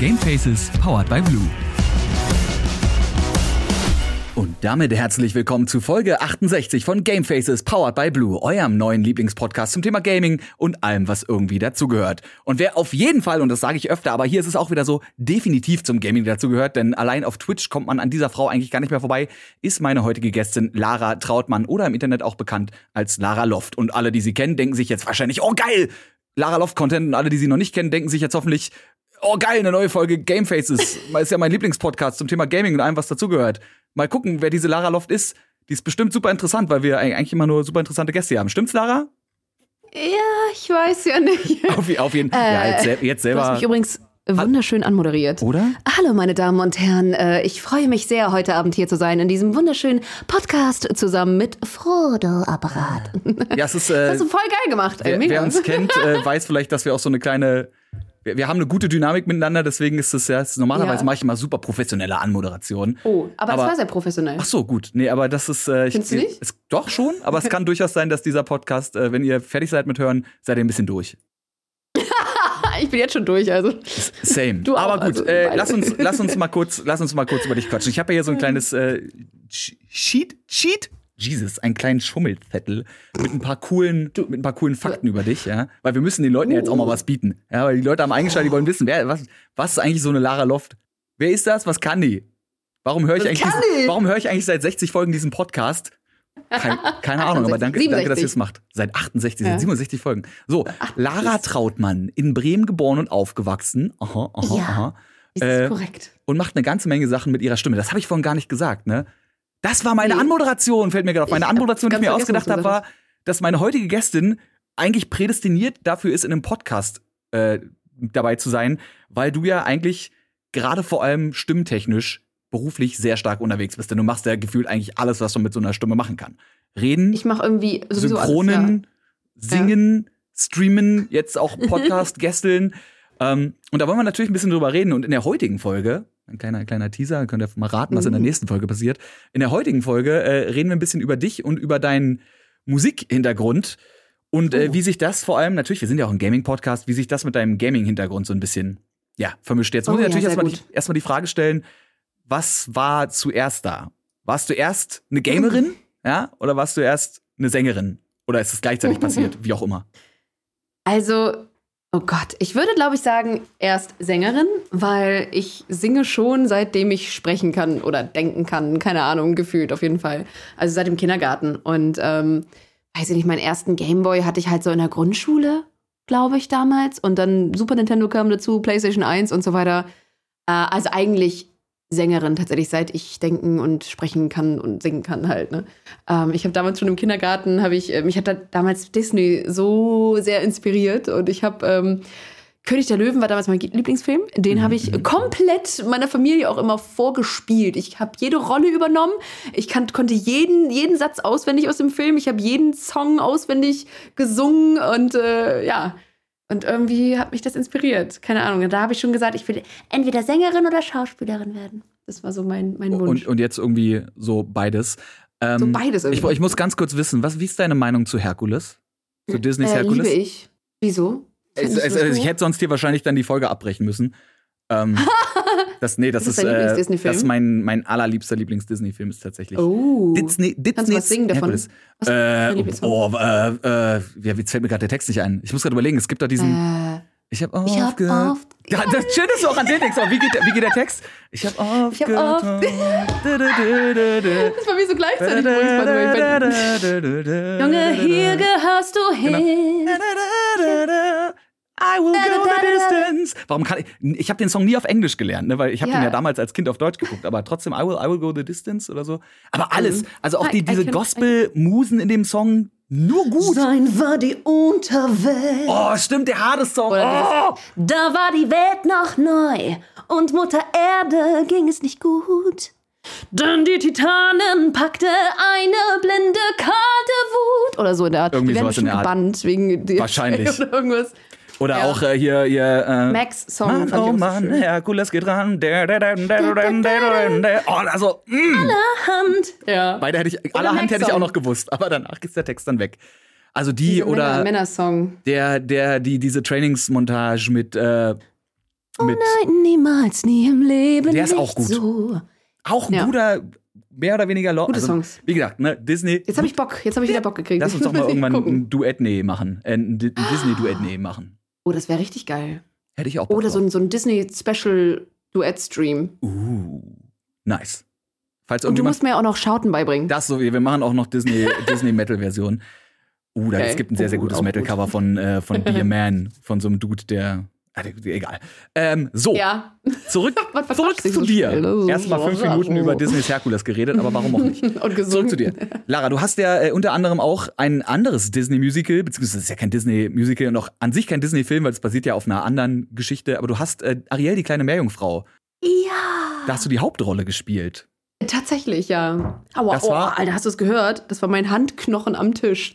Gamefaces powered by Blue. Und damit herzlich willkommen zu Folge 68 von Gamefaces Powered by Blue, eurem neuen Lieblingspodcast zum Thema Gaming und allem, was irgendwie dazugehört. Und wer auf jeden Fall, und das sage ich öfter, aber hier ist es auch wieder so, definitiv zum Gaming dazugehört, denn allein auf Twitch kommt man an dieser Frau eigentlich gar nicht mehr vorbei, ist meine heutige Gästin Lara Trautmann oder im Internet auch bekannt als Lara Loft. Und alle, die sie kennen, denken sich jetzt wahrscheinlich, oh geil, Lara Loft Content und alle, die sie noch nicht kennen, denken sich jetzt hoffentlich, oh geil, eine neue Folge Gamefaces. ist ja mein Lieblingspodcast zum Thema Gaming und allem, was dazugehört. Mal gucken, wer diese Lara Loft ist. Die ist bestimmt super interessant, weil wir eigentlich immer nur super interessante Gäste hier haben. Stimmt's, Lara? Ja, ich weiß ja nicht. Auf, auf jeden Fall. ja, jetzt, sel- jetzt Du selber. hast mich übrigens wunderschön anmoderiert. Oder? Hallo, meine Damen und Herren. Äh, Ich freue mich sehr, heute Abend hier zu sein in diesem wunderschönen Podcast zusammen mit Frodo Apparat. Ja, es ist. Äh, Das hast du voll geil gemacht. wer, Mega. wer uns kennt, äh, weiß vielleicht, dass wir auch so eine kleine. Wir, wir haben eine gute Dynamik miteinander, deswegen ist es ja. ist- Normalerweise Ja. mache ich immer super professionelle Anmoderation. oh, aber, Aber- es war sehr professionell. Ach so, gut. Nee, aber das ist. Äh, ich, Findest du nicht? Es, doch schon, aber es kann durchaus sein, dass dieser Podcast, äh, wenn ihr fertig seid mit Hören, seid ihr ein bisschen durch. Ich bin jetzt schon durch, also. Same. Du auch, Aber gut, also äh, lass uns, lass uns mal kurz, lass uns mal kurz über dich quatschen. Ich habe ja hier so ein kleines äh, Ch- Sheet, Sheet, Jesus, einen kleinen Schummelzettel mit ein paar coolen, mit ein paar coolen Fakten über dich, ja, weil wir müssen den Leuten ja jetzt auch mal was bieten, ja, weil die Leute haben eingeschaltet, die wollen wissen, wer, was, was ist eigentlich so eine Lara Loft? Wer ist das? Was kann die? Warum höre ich eigentlich, diesen, die? warum höre ich eigentlich seit 60 Folgen diesen Podcast? Kein, keine Ahnung, aber danke, danke, dass ihr es 67. macht. Seit 68, Ja. seit 67 Folgen. So, Lara Trautmann, in Bremen geboren und aufgewachsen. Aha, aha, Ja. aha. Ist das Äh, korrekt? Und macht eine ganze Menge Sachen mit ihrer Stimme. Das habe ich vorhin gar nicht gesagt, ne? Das war meine Nee. Anmoderation, fällt mir gerade auf. Meine Ich Anmoderation, die ich mir ausgedacht habe, war, dass meine heutige Gästin eigentlich prädestiniert dafür ist, in einem Podcast äh, dabei zu sein, weil du ja eigentlich gerade vor allem stimmtechnisch beruflich sehr stark unterwegs bist. Denn du machst ja gefühlt eigentlich alles, was man mit so einer Stimme machen kann. Reden, Ich mache irgendwie Synchronen, alles, singen, streamen, jetzt auch Podcast gästeln. Ähm, und da wollen wir natürlich ein bisschen drüber reden. Und in der heutigen Folge, ein kleiner, kleiner Teaser, könnt ihr mal raten, was in der Mhm. nächsten Folge passiert. In der heutigen Folge äh, reden wir ein bisschen über dich und über deinen Musikhintergrund. Und äh, Oh. wie sich das vor allem, natürlich, wir sind ja auch ein Gaming-Podcast, wie sich das mit deinem Gaming-Hintergrund so ein bisschen, ja, vermischt. Jetzt Oh muss ich ja, natürlich sehr erstmal die, erstmal die Frage stellen, was war zuerst da? Warst du erst eine Gamerin, ja, oder warst du erst eine Sängerin? Oder ist es gleichzeitig passiert, wie auch immer? Also, oh Gott, ich würde, glaube ich, sagen, erst Sängerin, weil ich singe schon, seitdem ich sprechen kann oder denken kann. Keine Ahnung, gefühlt auf jeden Fall. Also seit dem Kindergarten. Und ähm, weiß ich nicht, meinen ersten Gameboy hatte ich halt so in der Grundschule, glaube ich, damals. Und dann Super Nintendo kam dazu, PlayStation 1 und so weiter. Äh, also eigentlich Sängerin tatsächlich, seit ich denken und sprechen kann und singen kann halt. Ne? Ähm, ich habe damals schon im Kindergarten, habe ich, äh, mich hat da damals Disney so sehr inspiriert und ich habe ähm, König der Löwen war damals mein Lieblingsfilm. Den habe ich komplett meiner Familie auch immer vorgespielt. Ich habe jede Rolle übernommen. Ich kann, konnte jeden, jeden Satz auswendig aus dem Film. Ich habe jeden Song auswendig gesungen und äh, ja. Und irgendwie hat mich das inspiriert. Keine Ahnung. Da habe ich schon gesagt, ich will entweder Sängerin oder Schauspielerin werden. Das war so mein, mein Wunsch. Und, und jetzt irgendwie so beides. Ähm, So beides ich, irgendwie. ich muss ganz kurz wissen, was, wie ist deine Meinung zu Herkules? Zu Disneys äh, Herkules? liebe ich. Wieso? Es, es, ich hätte sonst hier wahrscheinlich dann die Folge abbrechen müssen. Ähm, das, nee, das Ist ist, das dein äh, das ist mein, mein allerliebster Lieblings-Disney-Film ist tatsächlich. Oh. Disney, Disney Kannst du was singen davon? Ist Äh, oh, äh, äh, ja, jetzt fällt mir gerade der Text nicht ein. Ich muss gerade überlegen, es gibt da diesen. Äh, ich habe ich hab oft- Ja, das schön, dass du auch an den. Aber wie geht, der- wie geht der Text? Ich habe Ich hab du. das war wie so gleichzeitig. Junge, hier gehörst du hin. I will go the distance. Warum kann ich? Ich habe den Song nie auf Englisch gelernt, ne? weil ich habe Ja. den ja damals als Kind auf Deutsch geguckt. Aber trotzdem, I will, I will go the distance oder so. Aber alles, Mhm. also auch die, diese Gospel-Musen in dem Song, nur gut. Sein war die Unterwelt. Oh, stimmt, der Hades-Song. Oder Oh. Da war die Welt noch neu und Mutter Erde ging es nicht gut. Denn die Titanen packte eine blinde kalte Wut. Oder so in der Art. Irgendwie die werden sowas in der Art. gebannt wegen der Wahrscheinlich. Oder irgendwas. Oder Ja. auch äh, hier, hier äh, Max Song. Mann, oh so Mann, schön. Herkules geht ran. Der, der, der, der, der, der, der, der. Oh, also, mh. Hand. Ja. Beide hätte ich, allerhand hätte ich auch noch gewusst, aber danach ist der Text dann weg. Also die Diese oder Männer- Männersong. der, der, die, diese Trainingsmontage mit, äh, mit Nein, niemals, nie im Leben. Der ist nicht auch gut. So. auch ein Ja. guter, mehr oder weniger Lore. Gute Songs. Wie gesagt, ne, Disney. Jetzt habe ich Bock, jetzt habe ich wieder Bock gekriegt. Lass uns doch mal irgendwann gucken. ein Duett-Nee machen. Äh, ein Di- ein Disney-Duett-Nee machen. Oh, das wäre richtig geil. Hätte ich auch Bock Oder so ein, so ein Disney-Special-Duett-Stream. Uh, nice. Falls Und du musst mir auch noch Schauten beibringen. das so, wir machen auch noch Disney, Disney Metal-Version. Uh, da, Okay. es gibt ein sehr, sehr Oh, gutes auch Metal-Cover von, äh, von Be a Man, von so einem Dude, der. Ah, Egal. Ähm, so, Ja. zurück, zurück zu so dir. So Erstmal fünf. Minuten über Disneys Herkules geredet, aber warum auch nicht? Und gesungen. Zurück zu dir. Lara, du hast ja äh, unter anderem auch ein anderes Disney-Musical, beziehungsweise es ist ja kein Disney-Musical und auch an sich kein Disney-Film, weil es basiert ja auf einer anderen Geschichte, aber du hast äh, Ariel, die kleine Meerjungfrau. Ja. Da hast du die Hauptrolle gespielt. Tatsächlich, ja. Aua, Das oh, war- Alter, hast du es gehört? Das war mein Handknochen am Tisch.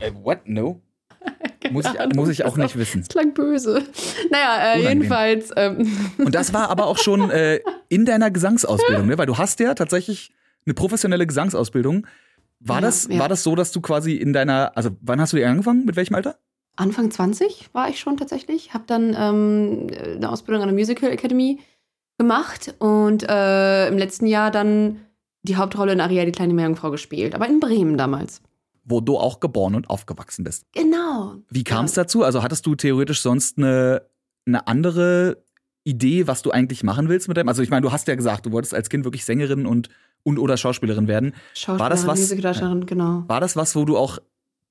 Äh, what? No? Muss ich, muss ich auch nicht wissen. Das klang böse. Naja, äh, jedenfalls. Ähm, Und das war aber auch schon äh, in deiner Gesangsausbildung, ne? Weil du hast ja tatsächlich eine professionelle Gesangsausbildung. War, Ja, das, ja. war das so, dass du quasi in deiner, also wann hast du die angefangen? Mit welchem Alter? Anfang 20 war ich schon tatsächlich. Hab dann ähm, eine Ausbildung an der Musical Academy gemacht und äh, im letzten Jahr dann die Hauptrolle in Aria, die kleine Meerjungfrau gespielt. Aber in Bremen damals. Wo du auch geboren und aufgewachsen bist. Genau. Wie kam es dazu? Also hattest du theoretisch sonst eine, eine andere Idee, was du eigentlich machen willst mit dem? Also ich meine, du hast ja gesagt, du wolltest als Kind wirklich Sängerin und, und oder Schauspielerin werden. Schauspielerin, War das was- genau. War das was, wo du auch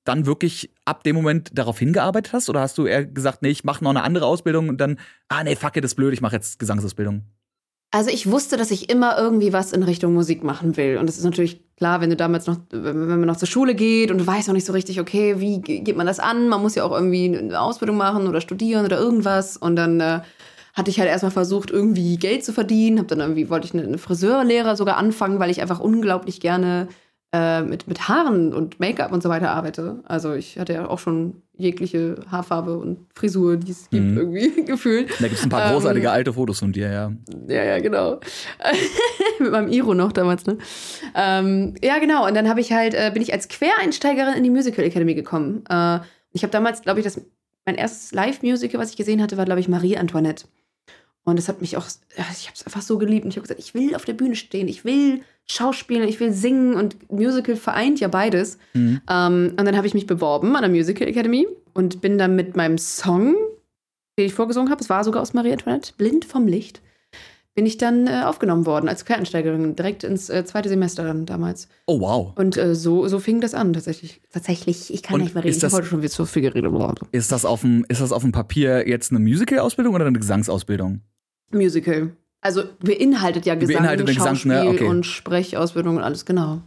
dann wirklich ab dem Moment darauf hingearbeitet hast? Oder hast du eher gesagt, nee, ich mache noch eine andere Ausbildung und dann, ah nee, fuck it, ist blöd, ich mache jetzt Gesangsausbildung? Also ich wusste, dass ich immer irgendwie was in Richtung Musik machen will. Und das ist natürlich klar, wenn du damals noch, wenn man noch zur Schule geht und du weißt noch nicht so richtig, okay, wie ge- geht man das an? Man muss ja auch irgendwie eine Ausbildung machen oder studieren oder irgendwas. Und dann äh, hatte ich halt erstmal versucht, irgendwie Geld zu verdienen. Hab dann irgendwie, wollte ich eine, eine Friseurlehre sogar anfangen, weil ich einfach unglaublich gerne äh, mit, mit Haaren und Make-up und so weiter arbeite. Also ich hatte ja auch schon jegliche Haarfarbe und Frisur, die es gibt, Mhm. irgendwie gefühlt. Da gibt es ein paar Ähm, großartige alte Fotos von dir, ja. Ja, ja, genau. Mit meinem Iro noch damals, ne? Ähm, ja, genau. Und dann habe ich halt, äh, bin ich als Quereinsteigerin in die Musical Academy gekommen. Äh, ich habe damals, glaube ich, das, mein erstes Live-Musical, was ich gesehen hatte, war, glaube ich, Marie Antoinette. Und das hat mich auch, ich habe es einfach so geliebt. Und ich habe gesagt, ich will auf der Bühne stehen, ich will schauspielen, ich will singen. Und Musical vereint ja beides. Mhm. Ähm, und dann habe ich mich beworben an der Musical Academy und bin dann mit meinem Song, den ich vorgesungen habe, es war sogar aus Marie Antoinette, Blind vom Licht, bin ich dann äh, aufgenommen worden als Quereinsteigerin, direkt ins äh, zweite Semester dann damals. Oh, wow. Und äh, so, so fing das an, tatsächlich. Tatsächlich, ich kann Und nicht mehr reden, ist ich das- habe heute schon wieder so viel geredet. Ist das auf dem, ist das auf dem Papier jetzt eine Musical-Ausbildung oder eine Gesangsausbildung? Musical. Also beinhaltet ja Gesang, Beinhaltet den Gesang, Schauspiel ne? Okay. und Sprechausbildung und alles, genau.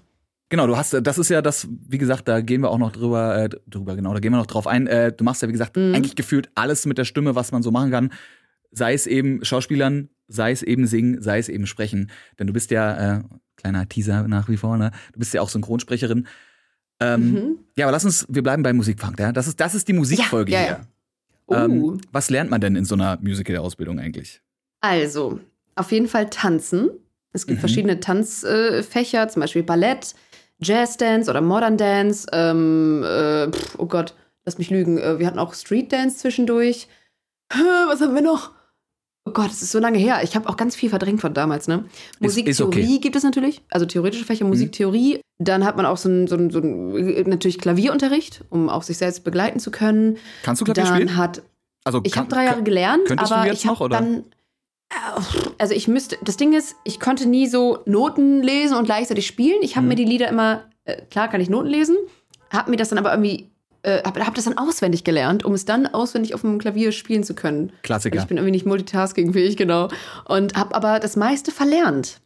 Genau, du hast, das ist ja das, wie gesagt, da gehen wir auch noch drüber, äh, drüber, genau, da gehen wir noch drauf ein. Äh, du machst ja, wie gesagt, Mhm. eigentlich gefühlt alles mit der Stimme, was man so machen kann. Sei es eben Schauspielern, sei es eben singen, sei es eben sprechen. Denn du bist ja, äh, kleiner Teaser nach wie vor, ne? Du bist ja auch Synchronsprecherin. Ähm, Mhm. Ja, aber lass uns, wir bleiben bei Musikfunk, ja? Das ist, das ist die Musikfolge Ja, ja, hier. ja. Ähm, Uh. was lernt man denn in so einer Musical-Ausbildung eigentlich? Also, auf jeden Fall tanzen. Es gibt Mhm. verschiedene Tanzfächer, zum Beispiel Ballett, Jazzdance oder Modern Dance. Ähm, äh, pf, oh Gott, lass mich lügen. Äh, wir hatten auch Street Dance zwischendurch. Was haben wir noch? Oh Gott, es ist so lange her. Ich habe auch ganz viel verdrängt von damals, ne? Musiktheorie okay. gibt es natürlich, also theoretische Mhm. Fächer, Musiktheorie. Dann hat man auch so ein, so ein, so ein natürlich Klavierunterricht, um auch sich selbst begleiten zu können. Kannst du Klavier Dann spielen? hat Also ich habe drei Jahre gelernt, aber ich habe dann also ich müsste das Ding ist, ich konnte nie so Noten lesen und gleichzeitig spielen. Ich habe Mhm. mir die Lieder immer äh, klar kann ich Noten lesen, habe mir das dann aber irgendwie äh, habe hab das dann auswendig gelernt, um es dann auswendig auf dem Klavier spielen zu können. Klassiker. Ich bin irgendwie nicht multitaskingfähig, genau. Und habe aber das meiste verlernt.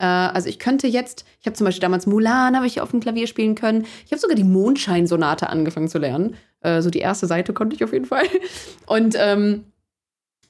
Äh, also ich könnte jetzt, ich habe zum Beispiel damals Mulan, habe ich auf dem Klavier spielen können. Ich habe sogar die Mondscheinsonate angefangen zu lernen. Äh, so die erste Seite konnte ich auf jeden Fall. Und ähm,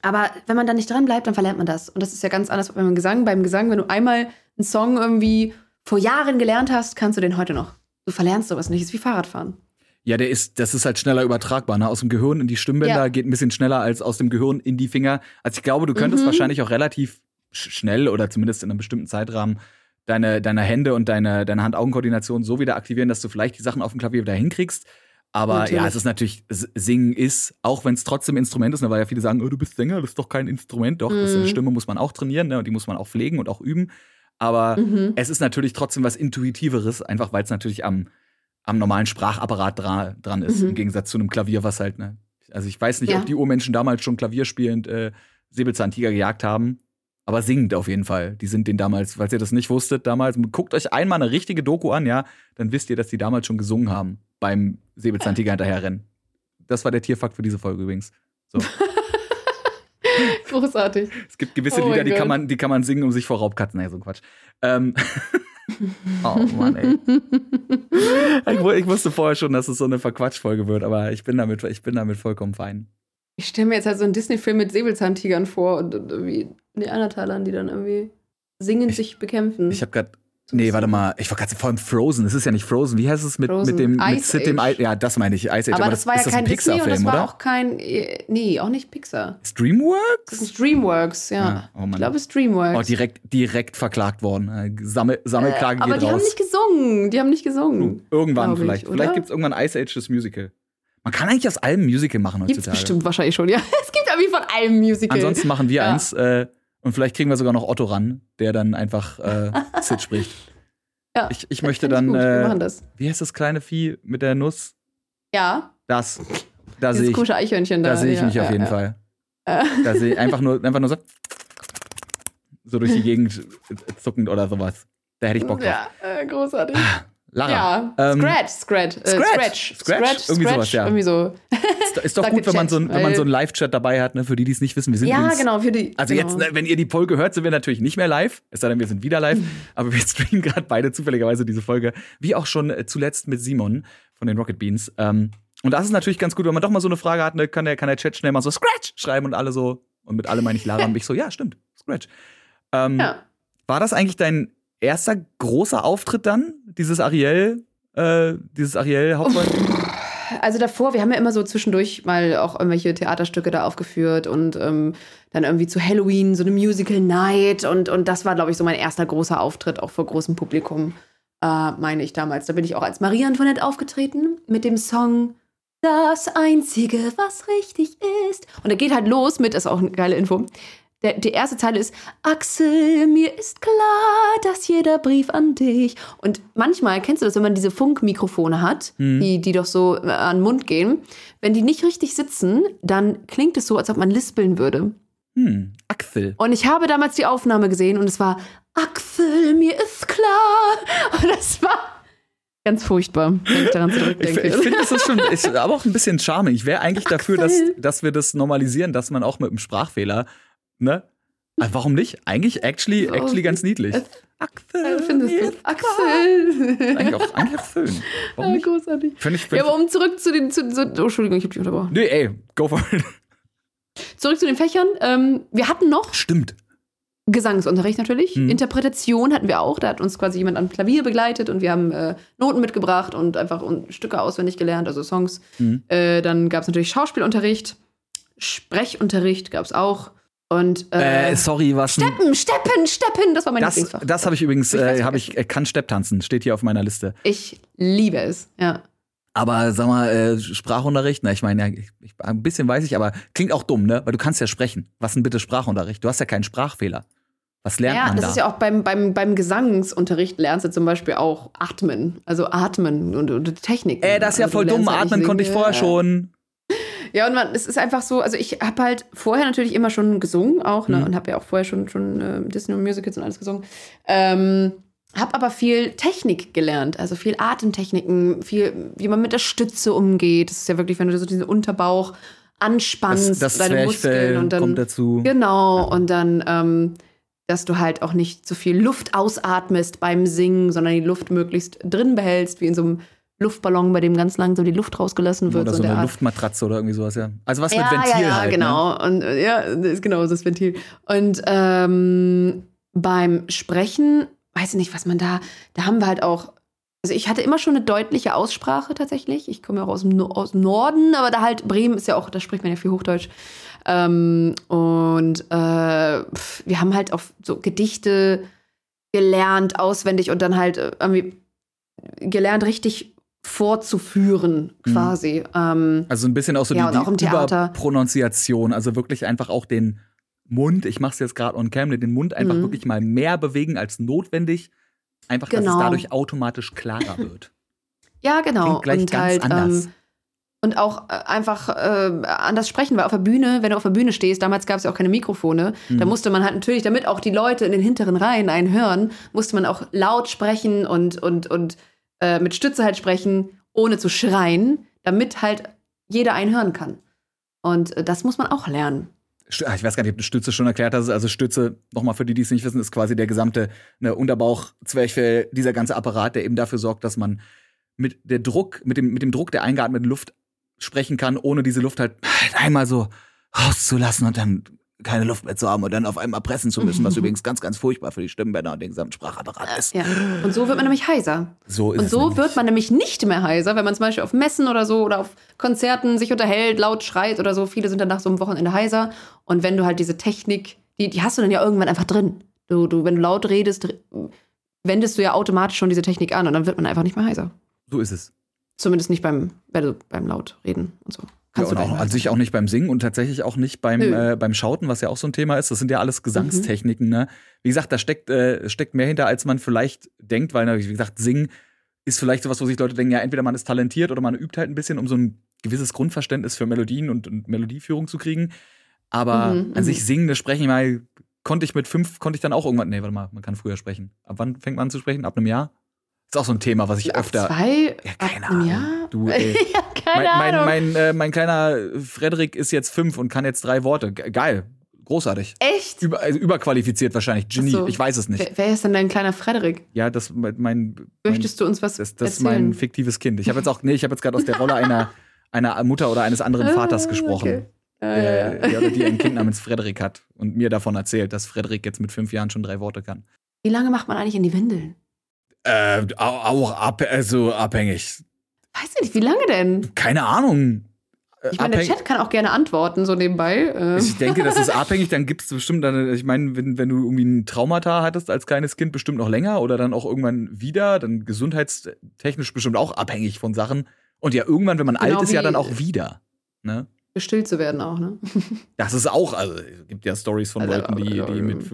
aber wenn man da nicht dran bleibt, dann verlernt man das. Und das ist ja ganz anders beim Gesang. Beim Gesang, wenn du einmal einen Song irgendwie vor Jahren gelernt hast, kannst du den heute noch. Du verlernst sowas nicht. Das ist wie Fahrradfahren. Ja, der ist, das ist halt schneller übertragbar. Ne? Aus dem Gehirn in die Stimmbänder Ja. geht ein bisschen schneller als aus dem Gehirn in die Finger. Also ich glaube, du könntest Mhm. wahrscheinlich auch relativ sch- schnell oder zumindest in einem bestimmten Zeitrahmen deine, deine Hände und deine, deine Hand-Augen-Koordination so wieder aktivieren, dass du vielleicht die Sachen auf dem Klavier wieder hinkriegst. Aber Natürlich. ja, es ist natürlich, Singen ist, auch wenn es trotzdem Instrument ist, ne, weil ja viele sagen, oh, du bist Sänger, das ist doch kein Instrument. Doch, das ist eine Mhm. Stimme muss man auch trainieren ne, und die muss man auch pflegen und auch üben. Aber Mhm. es ist natürlich trotzdem was Intuitiveres, einfach weil es natürlich am, am normalen Sprachapparat dra dran ist, Mhm. im Gegensatz zu einem Klavier, was halt, ne. Also ich weiß nicht, Ja. ob die Urmenschen damals schon Klavier spielend äh, Säbelzahntiger gejagt haben. Aber singend auf jeden Fall. Die sind den damals, falls ihr das nicht wusstet, damals, guckt euch einmal eine richtige Doku an, ja, dann wisst ihr, dass die damals schon gesungen haben beim Säbelzahntiger hinterherrennen. Das war der Tierfakt für diese Folge übrigens. So. Großartig. Es gibt gewisse Oh Lieder, die kann, man, die kann man singen, um sich vor Raubkatzen. Nee, so ein Quatsch. Ähm. oh Mann, ey. Ich, ich wusste vorher schon, dass es so eine Verquatschfolge wird, aber ich bin damit, ich bin damit vollkommen fein. Ich stelle mir jetzt halt so einen Disney-Film mit Säbelzahntigern vor und, und irgendwie Neandertalern, die dann irgendwie singend Ich- sich bekämpfen. Ich habe gerade Nee, warte mal, ich war gerade vor allem Frozen. Es ist ja nicht Frozen. Wie heißt es mit, Frozen. mit dem mit Ice Sid dem Age. Ja, das meine ich, Ice Age. aber, das, war ja das kein ein Disney und das Pixar-Film, war oder? auch kein. äh, Nee, auch nicht Pixar. Ist Das Dreamworks? ist Dreamworks, ja. Ja, oh Mann. ich glaube, es ist Dreamworks. Oh, direkt, direkt verklagt worden. Äh, Sammel, Sammelklage äh, aber geht die haben raus. nicht gesungen. Die haben nicht gesungen. Irgendwann ich, vielleicht. oder? Vielleicht gibt es irgendwann Ice Age das Musical. Man kann eigentlich aus allem Musical machen Gibt's heutzutage. bestimmt wahrscheinlich schon, ja. Es gibt irgendwie von allem Musical. Ansonsten machen wir Ja. eins äh, und vielleicht kriegen wir sogar noch Otto ran, der dann einfach äh, Sid spricht. ja, Ich, ich möchte dann, machen äh, das. wie heißt das kleine Vieh mit der Nuss? Ja, Das. Da sehe ich, Eichhörnchen da. da sehe ich ja, mich auf ja, jeden ja. Fall. Äh. Da sehe ich einfach nur, einfach nur so, so durch die Gegend zuckend oder sowas. Da hätte ich Bock drauf. Ja, äh, großartig. Lara, Ja, ähm, Scratch, Scratch, äh, Scratch, Scratch, Scratch, irgendwie sowas, ja. Irgendwie so. ist, ist doch gut, wenn man so, ein- wenn man so einen Live-Chat dabei hat, ne, für die, die es nicht wissen. Wir sind Ja, übrigens, genau, für die. Also genau. jetzt, ne, wenn ihr die Folge hört, sind wir natürlich nicht mehr live. Es sei denn, wir sind wieder live. aber wir streamen gerade beide zufälligerweise diese Folge. Wie auch schon äh, zuletzt mit Simon von den Rocket Beans. Ähm, und das ist natürlich ganz gut, wenn man doch mal so eine Frage hat, ne, kann der, kann der Chat schnell mal so Scratch schreiben und alle so. Und mit alle meine ich Lara und ich so, ja, stimmt, Scratch. Ähm, Ja. War das eigentlich dein erster großer Auftritt dann? Dieses Ariel, äh, dieses Ariel Hauptroll? Also davor, wir haben ja immer so zwischendurch mal auch irgendwelche Theaterstücke da aufgeführt und ähm, dann irgendwie zu Halloween so eine Musical Night und, und das war, glaube ich, so mein erster großer Auftritt, auch vor großem Publikum, äh, meine ich damals. Da bin ich auch als Marie Antoinette aufgetreten mit dem Song Das Einzige, was richtig ist. Und der geht halt los mit, ist auch eine geile Info. Der, die erste Zeile ist, Axel, mir ist klar, dass jeder Brief an dich. Und manchmal, kennst du das, wenn man diese Funkmikrofone hat, die, die doch so äh, an den Mund gehen, wenn die nicht richtig sitzen, dann klingt es so, als ob man lispeln würde. Hm, Axel. Und ich habe damals die Aufnahme gesehen und es war, Axel, mir ist klar. Und das war ganz furchtbar, wenn ich daran Ich, zurückdenke. ich finde, das ist schon, ist aber auch ein bisschen charming. Ich wäre eigentlich dafür, dass, Axel. dass wir das normalisieren, dass man auch mit einem Sprachfehler, ne? Ah, Warum nicht? Eigentlich, actually, actually ganz niedlich. Äh, Findest du? Axel. Eigentlich auch, eigentlich auch schön. Warum Ja, nicht? großartig. Finde ich, Ja, find aber um zurück zu den. Zu, zu, oh, Entschuldigung, ich habe dich unterbrochen. Nee, ey, go for it. Zurück zu den Fächern. Ähm, wir hatten noch Stimmt. Gesangsunterricht natürlich. Mhm. Interpretation hatten wir auch. Da hat uns quasi jemand am Klavier begleitet und wir haben äh, Noten mitgebracht und einfach un Stücke auswendig gelernt, also Songs. Mhm. Äh, dann gab es natürlich Schauspielunterricht, Sprechunterricht gab es auch. Und äh, Äh, sorry, was? Steppen, Steppen, Steppen, das war mein Das, Lieblingsfach. das habe ich übrigens, äh, habe ich, äh, kann Stepptanzen, steht hier auf meiner Liste. Ich liebe es, ja. Aber sag mal, äh, Sprachunterricht, na, ich meine, ja, ich, ich, ein bisschen weiß ich, aber klingt auch dumm, ne? Weil du kannst ja sprechen. Was denn bitte Sprachunterricht? Du hast ja keinen Sprachfehler. Was lernt Ja, man das da? ist ja auch beim, beim, beim Gesangsunterricht lernst du zum Beispiel auch Atmen. Also Atmen und, und Technik. Ey, das ist ja Also voll du dumm. ja Atmen konnte ich vorher schon. Ja, und man, es ist einfach so, also ich habe halt vorher natürlich immer schon gesungen auch, ne, Mhm. und habe ja auch vorher schon, schon äh, Disney Musicals und alles gesungen. Ähm, habe aber viel Technik gelernt, also viel Atemtechniken, viel, wie man mit der Stütze umgeht. Das ist ja wirklich, wenn du so diesen Unterbauch anspannst, Das, das deine Muskeln und dann kommt dazu. Genau, und dann, ähm, dass du halt auch nicht so viel Luft ausatmest beim Singen, sondern die Luft möglichst drin behältst, wie in so einem Luftballon, bei dem ganz langsam die Luft rausgelassen wird. Oder so der eine Art. Luftmatratze oder irgendwie sowas, ja. Also was ja, mit Ventil ja, ja, halt. Ne? genau. Und äh, ja, das ist genau das Ventil. Und ähm, beim Sprechen, weiß ich nicht, was man da, da haben wir halt auch. Also ich hatte immer schon eine deutliche Aussprache tatsächlich. Ich komme ja auch aus dem, No- aus dem Norden, aber da halt Bremen ist ja auch, da spricht man ja viel Hochdeutsch. Ähm, und äh, pf, wir haben halt auch so Gedichte gelernt, auswendig und dann halt äh, irgendwie gelernt, richtig vorzuführen, quasi. Ähm, Also ein bisschen auch so Ja, die, auch die Theater. Überpronunciation, also wirklich einfach auch den Mund, ich mach's jetzt gerade on cam, den Mund einfach Mhm. wirklich mal mehr bewegen als notwendig. Einfach, dass es Genau. dadurch automatisch klarer wird. ja, genau. Klingt gleich und ganz halt, anders. Ähm, und auch äh, einfach äh, anders sprechen, weil auf der Bühne, wenn du auf der Bühne stehst, damals gab es ja auch keine Mikrofone, Mhm. da musste man halt natürlich, damit auch die Leute in den hinteren Reihen einen hören, musste man auch laut sprechen und, und, und äh, mit Stütze halt sprechen, ohne zu schreien, damit halt jeder einen hören kann. Und äh, das muss man auch lernen. Ah, Ich weiß gar nicht, ob du Stütze schon erklärt hast. Also Stütze, nochmal für die, die es nicht wissen, ist quasi der gesamte ne, Unterbauch, Zwerchfell, dieser ganze Apparat, der eben dafür sorgt, dass man mit der Druck, mit dem, mit dem Druck der eingeatmeten Luft sprechen kann, ohne diese Luft halt einmal so rauszulassen und dann keine Luft mehr zu haben und dann auf einmal pressen zu müssen, was übrigens ganz, ganz furchtbar für die Stimmbänder und den gesamten Sprachapparat ist. Ja. Und so wird man nämlich heiser. So ist Und so nämlich. wird man nämlich nicht mehr heiser, wenn man zum Beispiel auf Messen oder so oder auf Konzerten sich unterhält, laut schreit oder so. Viele sind dann nach so einem Wochenende heiser. Und wenn du halt diese Technik, die, die hast du dann ja irgendwann einfach drin. Du, du, wenn du laut redest, wendest du ja automatisch schon diese Technik an und dann wird man einfach nicht mehr heiser. So ist es. Zumindest nicht beim, du beim laut reden und so. Ja, Kannst und du auch, an sich auch nicht beim Singen und tatsächlich auch nicht beim, Nö. Mhm. äh, beim Schauten, was ja auch so ein Thema ist. Das sind ja alles Gesangstechniken. Ne? Wie gesagt, da steckt, äh, steckt mehr hinter, als man vielleicht denkt, weil, wie gesagt, Singen ist vielleicht sowas, wo sich Leute denken, ja, entweder man ist talentiert oder man übt halt ein bisschen, um so ein gewisses Grundverständnis für Melodien und, und Melodieführung zu kriegen. Aber Mhm, an mhm. sich singen, das Sprechen mal, konnte ich mit fünf, konnte ich dann auch irgendwann, nee, warte mal, man kann früher sprechen. Ab wann fängt man an zu sprechen? Ab einem Jahr? Ist auch so ein Thema, was ich Ab öfter. zwei, Ja, keine Ahnung. Jahr? Du, ey. ja, keine mein, Ahnung. mein, mein, äh, mein kleiner Frederik ist jetzt fünf und kann jetzt drei Worte. Ge- Geil. Großartig. Echt? Über, also überqualifiziert wahrscheinlich. Genie. So. Ich weiß es nicht. Wer, wer ist denn dein kleiner Frederik? Ja, das mein, mein Möchtest du uns was das, das ist mein fiktives Kind. Ich habe jetzt auch, nee, ich habe jetzt gerade aus der Rolle einer, einer Mutter oder eines anderen Vaters Ah, gesprochen. okay. Ja, Äh, ja. ja, die ein Kind namens Frederik hat und mir davon erzählt, dass Frederik jetzt mit fünf Jahren schon drei Worte kann. Wie lange macht man eigentlich in die Windeln? Äh, au- auch ab, also abhängig. Weiß ich nicht, wie lange denn? Keine Ahnung. Äh, Ich meine, der Chat kann auch gerne antworten, so nebenbei. Ähm, Ich denke, das ist abhängig, dann gibt es bestimmt dann, ich meine, wenn, wenn du irgendwie ein Traumata hattest als kleines Kind, bestimmt noch länger oder dann auch irgendwann wieder, dann gesundheitstechnisch bestimmt auch abhängig von Sachen. Und ja, irgendwann, wenn man Genau alt ist, ja dann auch wieder. Ne? gestillt zu werden auch, ne? Das ist auch, also es gibt ja Stories von Also, Leuten, die, die ähm, mit.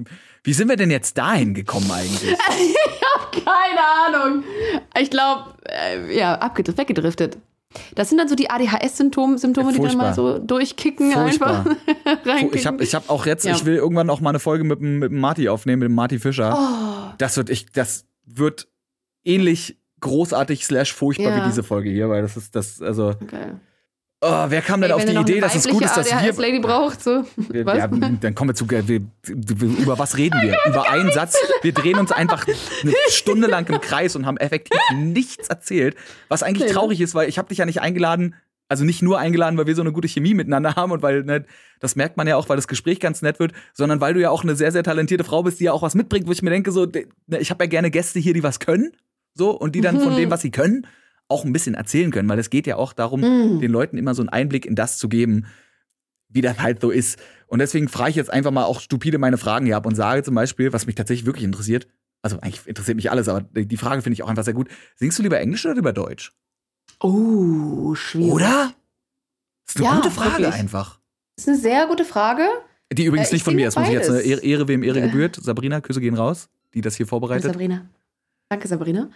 Wie sind wir denn jetzt dahin gekommen eigentlich? Keine Ahnung. Ich glaube, äh, ja, abgedriftet, weggedriftet. Das sind dann so die ADHS-Symptome, Symptome, die dann mal so durchkicken Furchtbar. einfach. reinkicken. ich habe ich hab auch jetzt, Ja. ich will irgendwann auch mal eine Folge mit, dem- mit dem Marty aufnehmen, mit dem Marty Fischer. oh, Das wird, ich, das wird ähnlich großartig slash furchtbar Ja. wie diese Folge hier, weil das ist das, also, okay. Oh, wer kam denn Ey, auf die Idee, dass es gut ist, dass wir, ADHS-Lady braucht, so. Was? ja, dann kommen wir zu, wir, wir, über was reden wir? Über einen Satz. Wir drehen uns einfach eine Stunde lang im Kreis und haben effektiv nichts erzählt, was eigentlich traurig ist, weil ich habe dich ja nicht eingeladen, also nicht nur eingeladen, weil wir so eine gute Chemie miteinander haben und weil, ne, das merkt man ja auch, weil das Gespräch ganz nett wird, sondern weil du ja auch eine sehr, sehr talentierte Frau bist, die ja auch was mitbringt, wo ich mir denke, so, ne, ich habe ja gerne Gäste hier, die was können, so, und die dann von Mhm. dem, was sie können, auch ein bisschen erzählen können, weil es geht ja auch darum, Mm. den Leuten immer so einen Einblick in das zu geben, wie das halt so ist. Und deswegen frage ich jetzt einfach mal auch stupide meine Fragen hier ab und sage zum Beispiel, was mich tatsächlich wirklich interessiert, also eigentlich interessiert mich alles, aber die Frage finde ich auch einfach sehr gut. Singst du lieber Englisch oder lieber Deutsch? Oh, schwierig. Oder? Das ist eine Ja, gute Frage wirklich. einfach. Das ist eine sehr gute Frage. Die übrigens Äh, ich nicht von mir ist, muss ich jetzt eine. Ehre, Ehre wem Ehre Äh. gebührt. Sabrina, Küsse gehen raus, die das hier Danke, vorbereitet. Sabrina. Danke, Sabrina.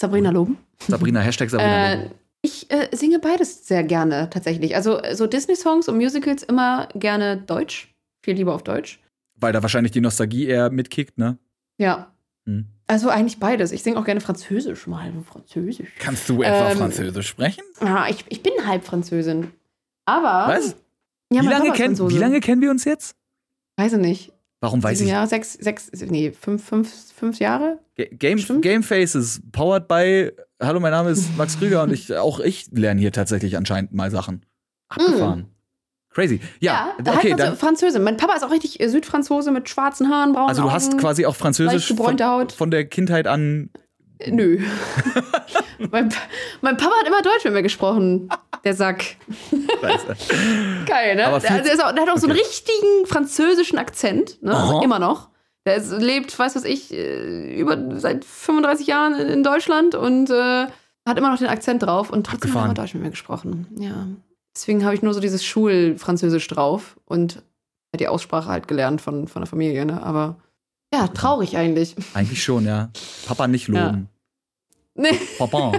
Sabrina loben. Sabrina, Hashtag Sabrina. Äh, ich äh, singe beides sehr gerne tatsächlich. Also äh, so Disney-Songs und Musicals immer gerne Deutsch. Viel lieber auf Deutsch. Weil da wahrscheinlich die Nostalgie eher mitkickt, ne? Ja. Hm. Also eigentlich beides. Ich singe auch gerne Französisch mal. Französisch. Kannst du etwa Ähm, Französisch sprechen? Ah, ich, ich bin halb Französin. Aber. Was? Ja, wie, lange kenn, wie lange kennen wir uns jetzt? Weiß ich nicht. Warum weiß Sieben ich? Jahre, sechs, sechs, nee, fünf, fünf, fünf Jahre? Ga- Game, Stimmt. Game Faces, powered by. Hallo, mein Name ist Max Krüger und ich, auch ich lerne hier tatsächlich anscheinend mal Sachen. Abgefahren. Crazy. Ja, halt okay, dann. Französin. Mein Papa ist auch richtig äh, Südfranzose mit schwarzen Haaren, braunen Also du hast Augen. quasi auch Französisch von, von der Kindheit an. Äh, Nö. mein, mein Papa hat immer Deutsch mit mir gesprochen. Der Sack. Geil, ne? Aber der, ist auch, der hat auch so einen Okay. richtigen französischen Akzent. Ne? Also immer noch. Der ist, lebt, weiß was ich, äh, über, seit 35 Jahren in Deutschland und äh, hat immer noch den Akzent drauf und trotzdem Abgefahren. hat er Deutsch mit mir gesprochen. Ja. Deswegen habe ich nur so dieses Schulfranzösisch drauf und die Aussprache halt gelernt von, von der Familie, ne? Aber ja, traurig eigentlich. Eigentlich schon, ja. Papa nicht loben. Nee. Papa.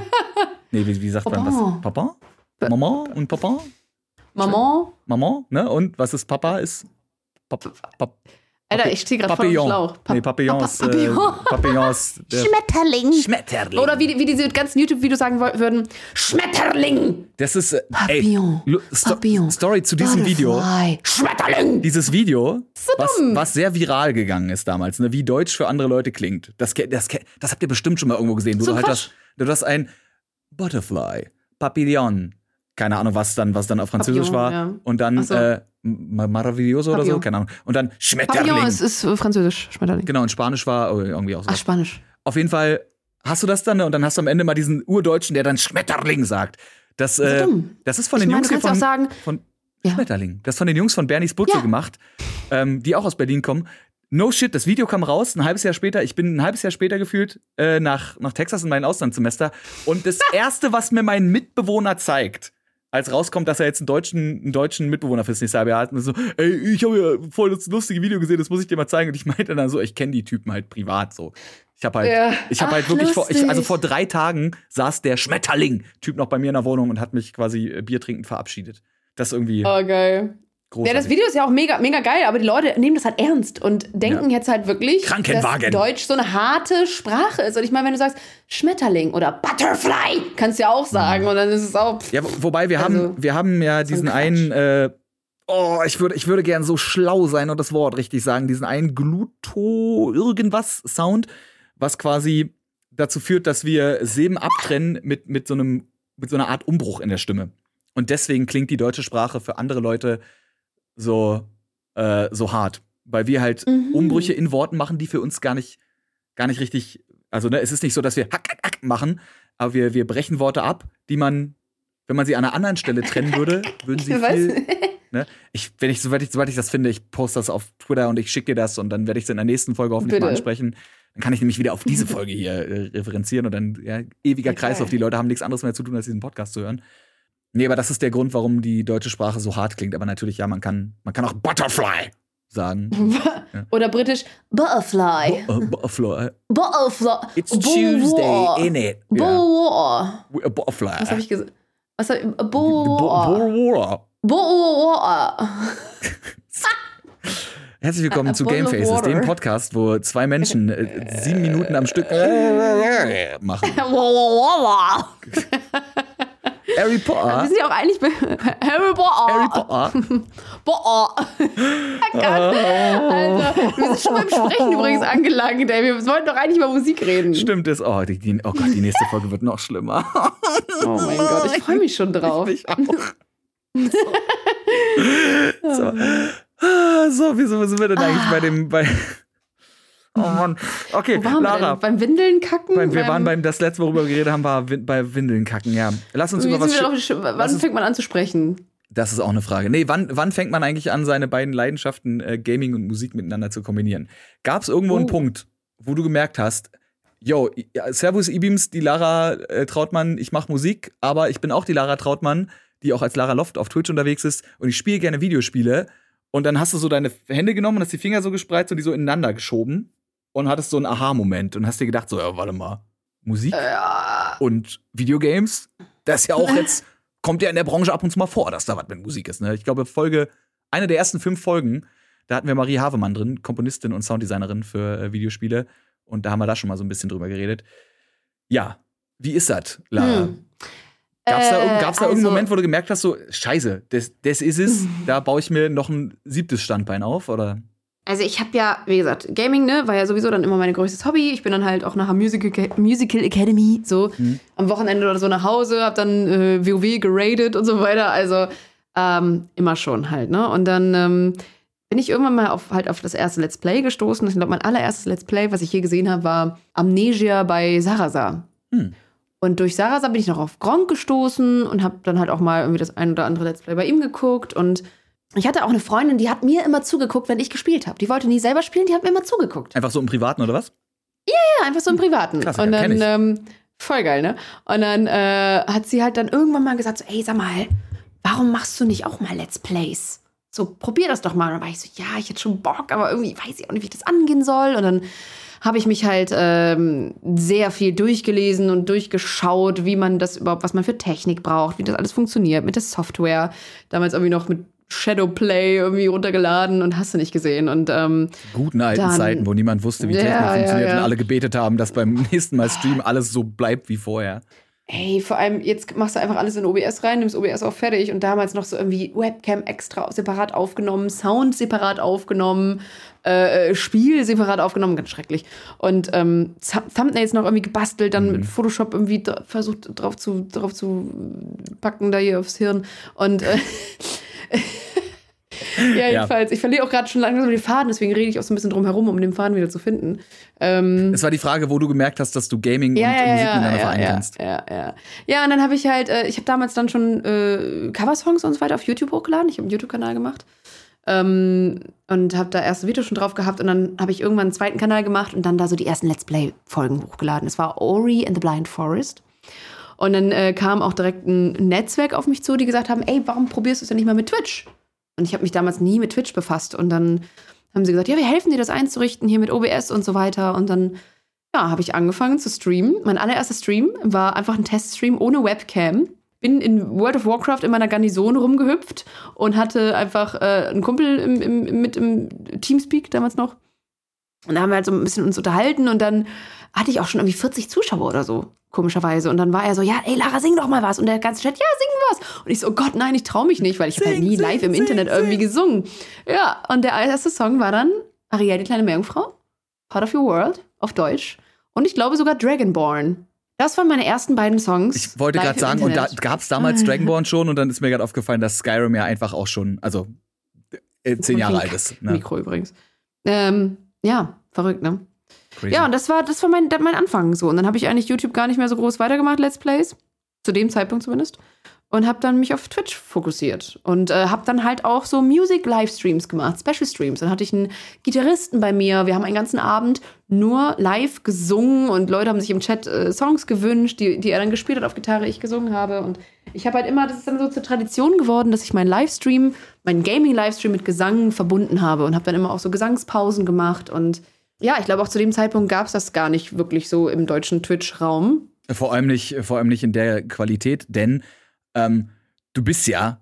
Nee, wie, wie sagt man Papa. das? Papa? Mama und Papa? Maman, Mama, ne? Und was ist Papa? Ist Pap Pap Alter, ich stehe gerade voll im Papillon. Schlauch. Pa- nee, Papillons. Pa- Papillon. Äh, Papillons. der- Schmetterling. Schmetterling. Oder wie, wie diese ganzen YouTube-Videos sagen würden: Schmetterling! Das ist, äh, ey, Papillon. Lu- Sto Papillon. Story zu diesem Video. Butterfly. Schmetterling! Dieses Video, was, dumm. was sehr viral gegangen ist damals, ne, wie Deutsch für andere Leute klingt. Das, das, das habt ihr bestimmt schon mal irgendwo gesehen. Wo So du halt das, du hast ein Butterfly, Papillon, keine Ahnung, was dann, was dann auf Französisch Papillon, war. ja. Und dann so. äh, Ma- Maravilloso oder so, Papillon. keine Ahnung. Und dann Schmetterling. Papillon ist, ist äh, französisch. Schmetterling. Genau, und Spanisch war oh, irgendwie auch so. Ach, Spanisch. Auf jeden Fall hast du das dann ne, und dann hast du am Ende mal diesen Urdeutschen, der dann Schmetterling sagt. Das, Das ist äh, das ist von Ich den meine, Jungs du hier von, auch sagen, von Ja. Schmetterling. Das ist von den Jungs von Bernie's Butze Ja. gemacht, ähm, die auch aus Berlin kommen. No shit, das Video kam raus, ein halbes Jahr später. Ich bin ein halbes Jahr später gefühlt äh, nach, nach Texas in mein Auslandssemester. Und das Erste, was mir mein Mitbewohner zeigt, als rauskommt, dass er jetzt einen deutschen, einen deutschen Mitbewohner fürs nächste Jahr hat, und so, ey, ich habe ja voll das lustige Video gesehen, das muss ich dir mal zeigen. Und ich meinte dann so, ich kenne die Typen halt privat so. Ich habe halt, Ja. ich habe halt wirklich vor, ich, also vor drei Tagen saß der Schmetterling-Typ noch bei mir in der Wohnung und hat mich quasi äh, Bier trinkend verabschiedet. Das ist irgendwie Oh, geil. Großartig. Ja, das Video ist ja auch mega, mega geil, aber die Leute nehmen das halt ernst und denken jetzt halt wirklich, dass Deutsch so eine harte Sprache ist. Und ich meine, wenn du sagst Schmetterling oder Butterfly, kannst du ja auch sagen. Und dann ist es auch. Pff, Ja, wo- wobei wir Also, haben, wir haben ja diesen Quatsch. einen, äh, oh, ich würde, ich würde gern so schlau sein und das Wort richtig sagen, diesen einen Gluto irgendwas Sound, was quasi dazu führt, dass wir Silben abtrennen mit, mit so einem, mit so einer Art Umbruch in der Stimme. Und deswegen klingt die deutsche Sprache für andere Leute so, äh, so hart. Weil wir halt Mhm. Umbrüche in Worten machen, die für uns gar nicht, gar nicht richtig, also ne, es ist nicht so, dass wir hack, hack, hack machen, aber wir, wir brechen Worte ab, die man, wenn man sie an einer anderen Stelle trennen würde, würden sie viel, ne? Ich, wenn ich, soweit ich, soweit ich das finde, ich poste das auf Twitter und ich schicke dir das und dann werde ich es in der nächsten Folge hoffentlich Bitte. mal ansprechen. Dann kann ich nämlich wieder auf diese Folge hier äh, referenzieren und dann, ja, ewiger Okay. Kreislauf. Die Leute haben nichts anderes mehr zu tun, als diesen Podcast zu hören. Nee, aber das ist der Grund, warum die deutsche Sprache so hart klingt. Aber natürlich, ja, man kann, man kann auch Butterfly sagen. Oder britisch Butterfly. Uh, Butterfly. Butterfly. It's. Tuesday, in it. A Butterfly. Was habe ich gesagt? Was hab ich? Boah. Boah. Herzlich willkommen A- a zu Game Faces, dem Podcast, wo zwei Menschen äh, sieben Minuten am Stück äh, machen. Harry Wir Potter. sind ja auch eigentlich bei Harry Potter. Harry Potter. Boah. Alter, wir sind schon beim Sprechen übrigens angelangt, ey. Wir wollten doch eigentlich über Musik reden. Stimmt es. Oh, die, die, oh Gott, die nächste Folge wird noch schlimmer. Oh mein Gott, ich freue mich schon drauf. Ich auch. So. Ah, So, wieso sind wir denn eigentlich bei dem, bei. Oh Mann. Okay, Wo waren wir Lara. denn? Beim Windeln kacken? Beim, wir waren beim, das letzte, worüber wir geredet haben, war bei Windeln kacken, ja. Lass uns Wie über was. wir drauf- Wann uns- fängt man an zu sprechen? Das ist auch eine Frage. Nee, wann, wann fängt man eigentlich an, seine beiden Leidenschaften äh, Gaming und Musik miteinander zu kombinieren? Gab es irgendwo einen Oh. Punkt, wo du gemerkt hast, yo, Servus Ibims, die Lara äh, Trautmann, ich mache Musik, aber ich bin auch die Lara Trautmann, die auch als Lara Loft auf Twitch unterwegs ist und ich spiele gerne Videospiele. Und dann hast du so deine Hände genommen und hast die Finger so gespreizt und die so ineinander geschoben und hattest so einen Aha-Moment und hast dir gedacht, so, ja, warte mal, Musik Ja. und Videogames, das ist ja auch jetzt, kommt ja in der Branche ab und zu mal vor, dass da was mit Musik ist. Ne? Ich glaube, Folge, eine der ersten fünf Folgen, da hatten wir Marie Havemann drin, Komponistin und Sounddesignerin für äh, Videospiele. Und da haben wir da schon mal so ein bisschen drüber geredet. Ja, wie ist das, Lara? Hm. Gab's da, irgend- Äh, gab's da also- irgendeinen Moment, wo du gemerkt hast, so, scheiße, das, das ist es, da baue ich mir noch ein siebtes Standbein auf, oder? Also ich habe ja, wie gesagt, Gaming, ne, war ja sowieso dann immer mein größtes Hobby. Ich bin dann halt auch nach der Musical, Musical Academy so Mhm. am Wochenende oder so nach Hause, hab dann äh, WoW geradet und so weiter. Also ähm, immer schon halt, ne? Und dann ähm, bin ich irgendwann mal auf halt auf das erste Let's Play gestoßen. Ich glaube, mein allererstes Let's Play, was ich je gesehen habe, war Amnesia bei Sarasa. Hm. Und durch Sarasa bin ich noch auf Gronk gestoßen und habe dann halt auch mal irgendwie das ein oder andere Let's Play bei ihm geguckt. Und ich hatte auch eine Freundin, die hat mir immer zugeguckt, wenn ich gespielt habe. Die wollte nie selber spielen, die hat mir immer zugeguckt. Einfach so im Privaten, oder was? Ja, einfach so im Privaten. Klassiker, und dann ich. ähm, Voll geil, ne? Und dann äh, hat sie halt dann irgendwann mal gesagt, so, ey, sag mal, warum machst du nicht auch mal Let's Plays? So, probier das doch mal. Und dann war ich so, ja, ich hätte schon Bock, aber irgendwie weiß ich auch nicht, wie ich das angehen soll. Und dann habe ich mich halt ähm, sehr viel durchgelesen und durchgeschaut, wie man das überhaupt, was man für Technik braucht, wie das alles funktioniert mit der Software. Damals irgendwie noch mit Shadowplay irgendwie runtergeladen und hast du nicht gesehen. Und ähm, Guten alten dann- Zeiten, wo niemand wusste, wie Ja, Technik ja, funktioniert ja. und alle gebetet haben, dass beim nächsten Mal Stream alles so bleibt wie vorher. Ey, vor allem, jetzt machst du einfach alles in OBS rein, nimmst OBS auch fertig und damals noch so irgendwie Webcam extra separat aufgenommen, Sound separat aufgenommen, äh, Spiel separat aufgenommen, ganz schrecklich. Und ähm, Thu- Thumbnails noch irgendwie gebastelt, dann mit Photoshop irgendwie versucht drauf zu, drauf zu packen, da hier aufs Hirn. Und äh, ja, jedenfalls, ich verliere auch gerade schon langsam den Faden, deswegen rede ich auch so ein bisschen drum herum, um den Faden wieder zu finden. Ähm, Es war die Frage, wo du gemerkt hast, dass du Gaming und Musik miteinander vereinen ja, kannst. Ja, ja. Ja, und dann habe ich halt, äh, ich habe damals dann schon äh, Coversongs und so weiter auf YouTube hochgeladen. Ich habe einen YouTube-Kanal gemacht. Ähm, und habe da erste Videos schon drauf gehabt und dann habe ich irgendwann einen zweiten Kanal gemacht und dann da so die ersten Let's Play-Folgen hochgeladen. Es war Ori and the Blind Forest. Und dann äh, kam auch direkt ein Netzwerk auf mich zu, die gesagt haben, ey, warum probierst du es denn nicht mal mit Twitch? Und ich habe mich damals nie mit Twitch befasst. Und dann haben sie gesagt, ja, wir helfen dir, das einzurichten, hier mit OBS und so weiter. Und dann, ja, habe ich angefangen zu streamen. Mein allererster Stream war einfach ein Teststream ohne Webcam. Bin in World of Warcraft in meiner Garnison rumgehüpft und hatte einfach äh, einen Kumpel im, im, mit im Teamspeak damals noch. Und da haben wir halt so ein bisschen uns unterhalten und dann hatte ich auch schon irgendwie 40 Zuschauer oder so, komischerweise. Und dann war er so, ja, ey, Lara, sing doch mal was. Und der ganze Chat, ja, sing was. Und ich so, oh Gott, nein, ich traue mich nicht, weil ich habe halt nie sing, live im sing, Internet sing. irgendwie gesungen. Ja, und der erste Song war dann Ariel, die kleine Meerjungfrau, Part of Your World, auf Deutsch. Und ich glaube sogar Dragonborn. Das waren meine ersten beiden Songs. Ich wollte gerade sagen, und da Internet. gab es damals Dragonborn schon und dann ist mir gerade aufgefallen, dass Skyrim ja einfach auch schon, also äh, zehn Jahre alt ist. Ne? Mikro übrigens. Ähm, ja, verrückt, ne? Crazy. Ja, und das war, das war mein, mein Anfang so. Und dann habe ich eigentlich YouTube gar nicht mehr so groß weitergemacht, Let's Plays. Zu dem Zeitpunkt zumindest. Und habe dann mich auf Twitch fokussiert. Und äh, habe dann halt auch so Music-Livestreams gemacht, Special-Streams. Dann hatte ich einen Gitarristen bei mir. Wir haben einen ganzen Abend nur live gesungen und Leute haben sich im Chat äh, Songs gewünscht, die, die er dann gespielt hat auf Gitarre, ich gesungen habe. Und ich habe halt immer, das ist dann so zur Tradition geworden, dass ich meinen Livestream, meinen Gaming-Livestream mit Gesang verbunden habe und habe dann immer auch so Gesangspausen gemacht. Und ja, ich glaube auch zu dem Zeitpunkt gab es das gar nicht wirklich so im deutschen Twitch-Raum. Vor allem nicht, vor allem nicht in der Qualität, denn ähm, du bist ja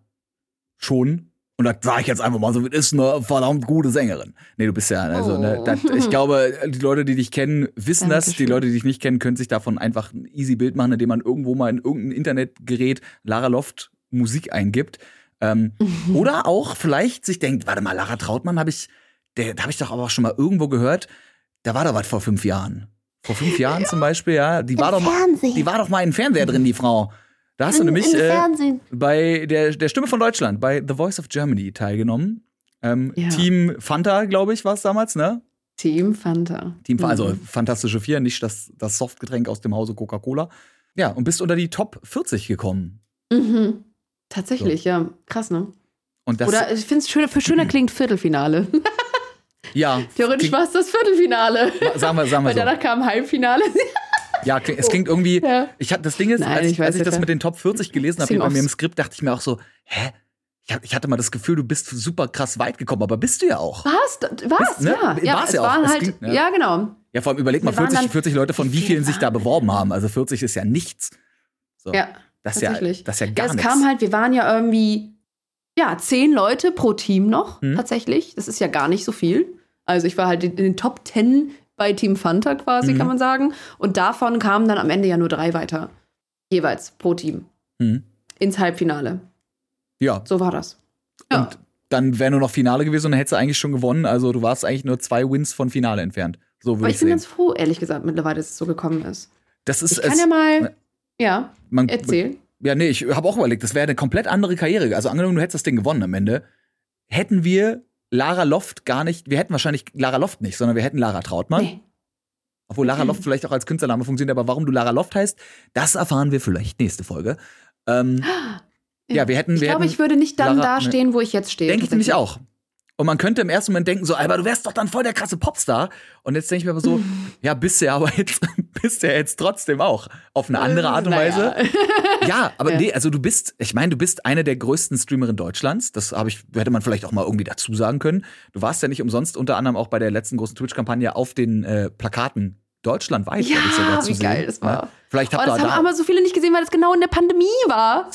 schon, und das sage ich jetzt einfach mal so, du bist eine verdammt gute Sängerin. Nee, du bist ja, also, ne, Oh. das, ich glaube, die Leute, die dich kennen, wissen das. Die Dankeschön. Leute, die dich nicht kennen, können sich davon einfach ein easy Bild machen, indem man irgendwo mal in irgendein Internetgerät Lara Loft Musik eingibt. Ähm, oder auch vielleicht sich denkt, warte mal, Lara Trautmann habe ich, der, da habe ich doch aber auch schon mal irgendwo gehört, da war doch was vor fünf Jahren. Vor fünf Jahren zum Beispiel, ja. Die war, doch mal, die war doch mal im Fernseher drin, die Frau. Da hast du nämlich äh, bei der, der Stimme von Deutschland, bei The Voice of Germany teilgenommen. Ähm, Ja. Team Fanta, glaube ich, war es damals, ne? Team Fanta. Team, also Mhm. Fantastische Vier, nicht das, das Softgetränk aus dem Hause Coca-Cola. Ja, und bist unter die Top 40 gekommen. Mhm. Tatsächlich, ja. Krass, ne? Und das, Oder ich finde es schöner, für schöner klingt Viertelfinale. ja, Theoretisch war es das Viertelfinale. sagen wir, sagen wir Weil so. danach kam Halbfinale. Ja, es klingt irgendwie. Ja. Ich hab, das Ding ist, Nein, als ich, ich als ich ja, das mit den Top 40 gelesen habe, bei mir im Skript, dachte ich mir auch so, hä? Ich, hatte mal das Gefühl, du bist super krass weit gekommen, aber bist du ja auch. Was? Was? Bist- ne? Ja. ja, War's es ja auch. halt, klingt, ne? ja, genau. Ja, vor allem überleg mal, Wir waren 40, dann- 40 Leute, von wie Wie viele vielen sich da beworben haben. Also 40 ist ja nichts. So. Ja, das ist ja, tatsächlich. das ist ja gar es nichts. kam halt, wir waren ja irgendwie, ja, zehn Leute pro Team noch, Hm. tatsächlich. Das ist ja gar nicht so viel. Also ich war halt in den Top 10 bei Team Fanta quasi, Mhm. kann man sagen. Und davon kamen dann am Ende ja nur drei weiter. Jeweils pro Team. Hm. Ins Halbfinale. Ja, So war das. Ja. und dann wäre nur noch Finale gewesen und dann hättest du eigentlich schon gewonnen. Also du warst eigentlich nur zwei Wins von Finale entfernt. So Aber würde ich ich bin ganz froh, ehrlich gesagt, mittlerweile, dass es so gekommen ist. Das ist Ich kann es. ja mal, ja, man, erzählen. Ja, nee, ich habe auch überlegt, das wäre eine komplett andere Karriere. Also angenommen, du hättest das Ding gewonnen am Ende, hätten wir Lara Loft gar nicht, wir hätten wahrscheinlich Lara Loft nicht, sondern wir hätten Lara Trautmann. Nee. Obwohl Lara Loft vielleicht auch als Künstlername funktioniert, aber warum du Lara Loft heißt, das erfahren wir vielleicht nächste Folge. Ähm, ja, wir hätten, Ich wir glaube, hätten, ich würde nicht dann Lara- dastehen, wo ich jetzt stehe. Denke ich nämlich auch. Und man könnte im ersten Moment denken, so, aber du wärst doch dann voll der krasse Popstar. Und jetzt denke ich mir aber so, ja, bist du ja, aber jetzt bist ja jetzt trotzdem auch auf eine andere Art und. Weise. Ja, aber Ja. nee, also du bist, ich meine, du bist eine der größten Streamerinnen Deutschlands. Das habe ich, hätte man vielleicht auch mal irgendwie dazu sagen können. Du warst ja nicht umsonst unter anderem auch bei der letzten großen Twitch-Kampagne auf den äh, Plakaten deutschlandweit, Ja, sogar zu wie sehen. geil das war. Ja. Vielleicht Oh, habt ihr das haben da. aber so viele nicht gesehen, weil das genau in der Pandemie war.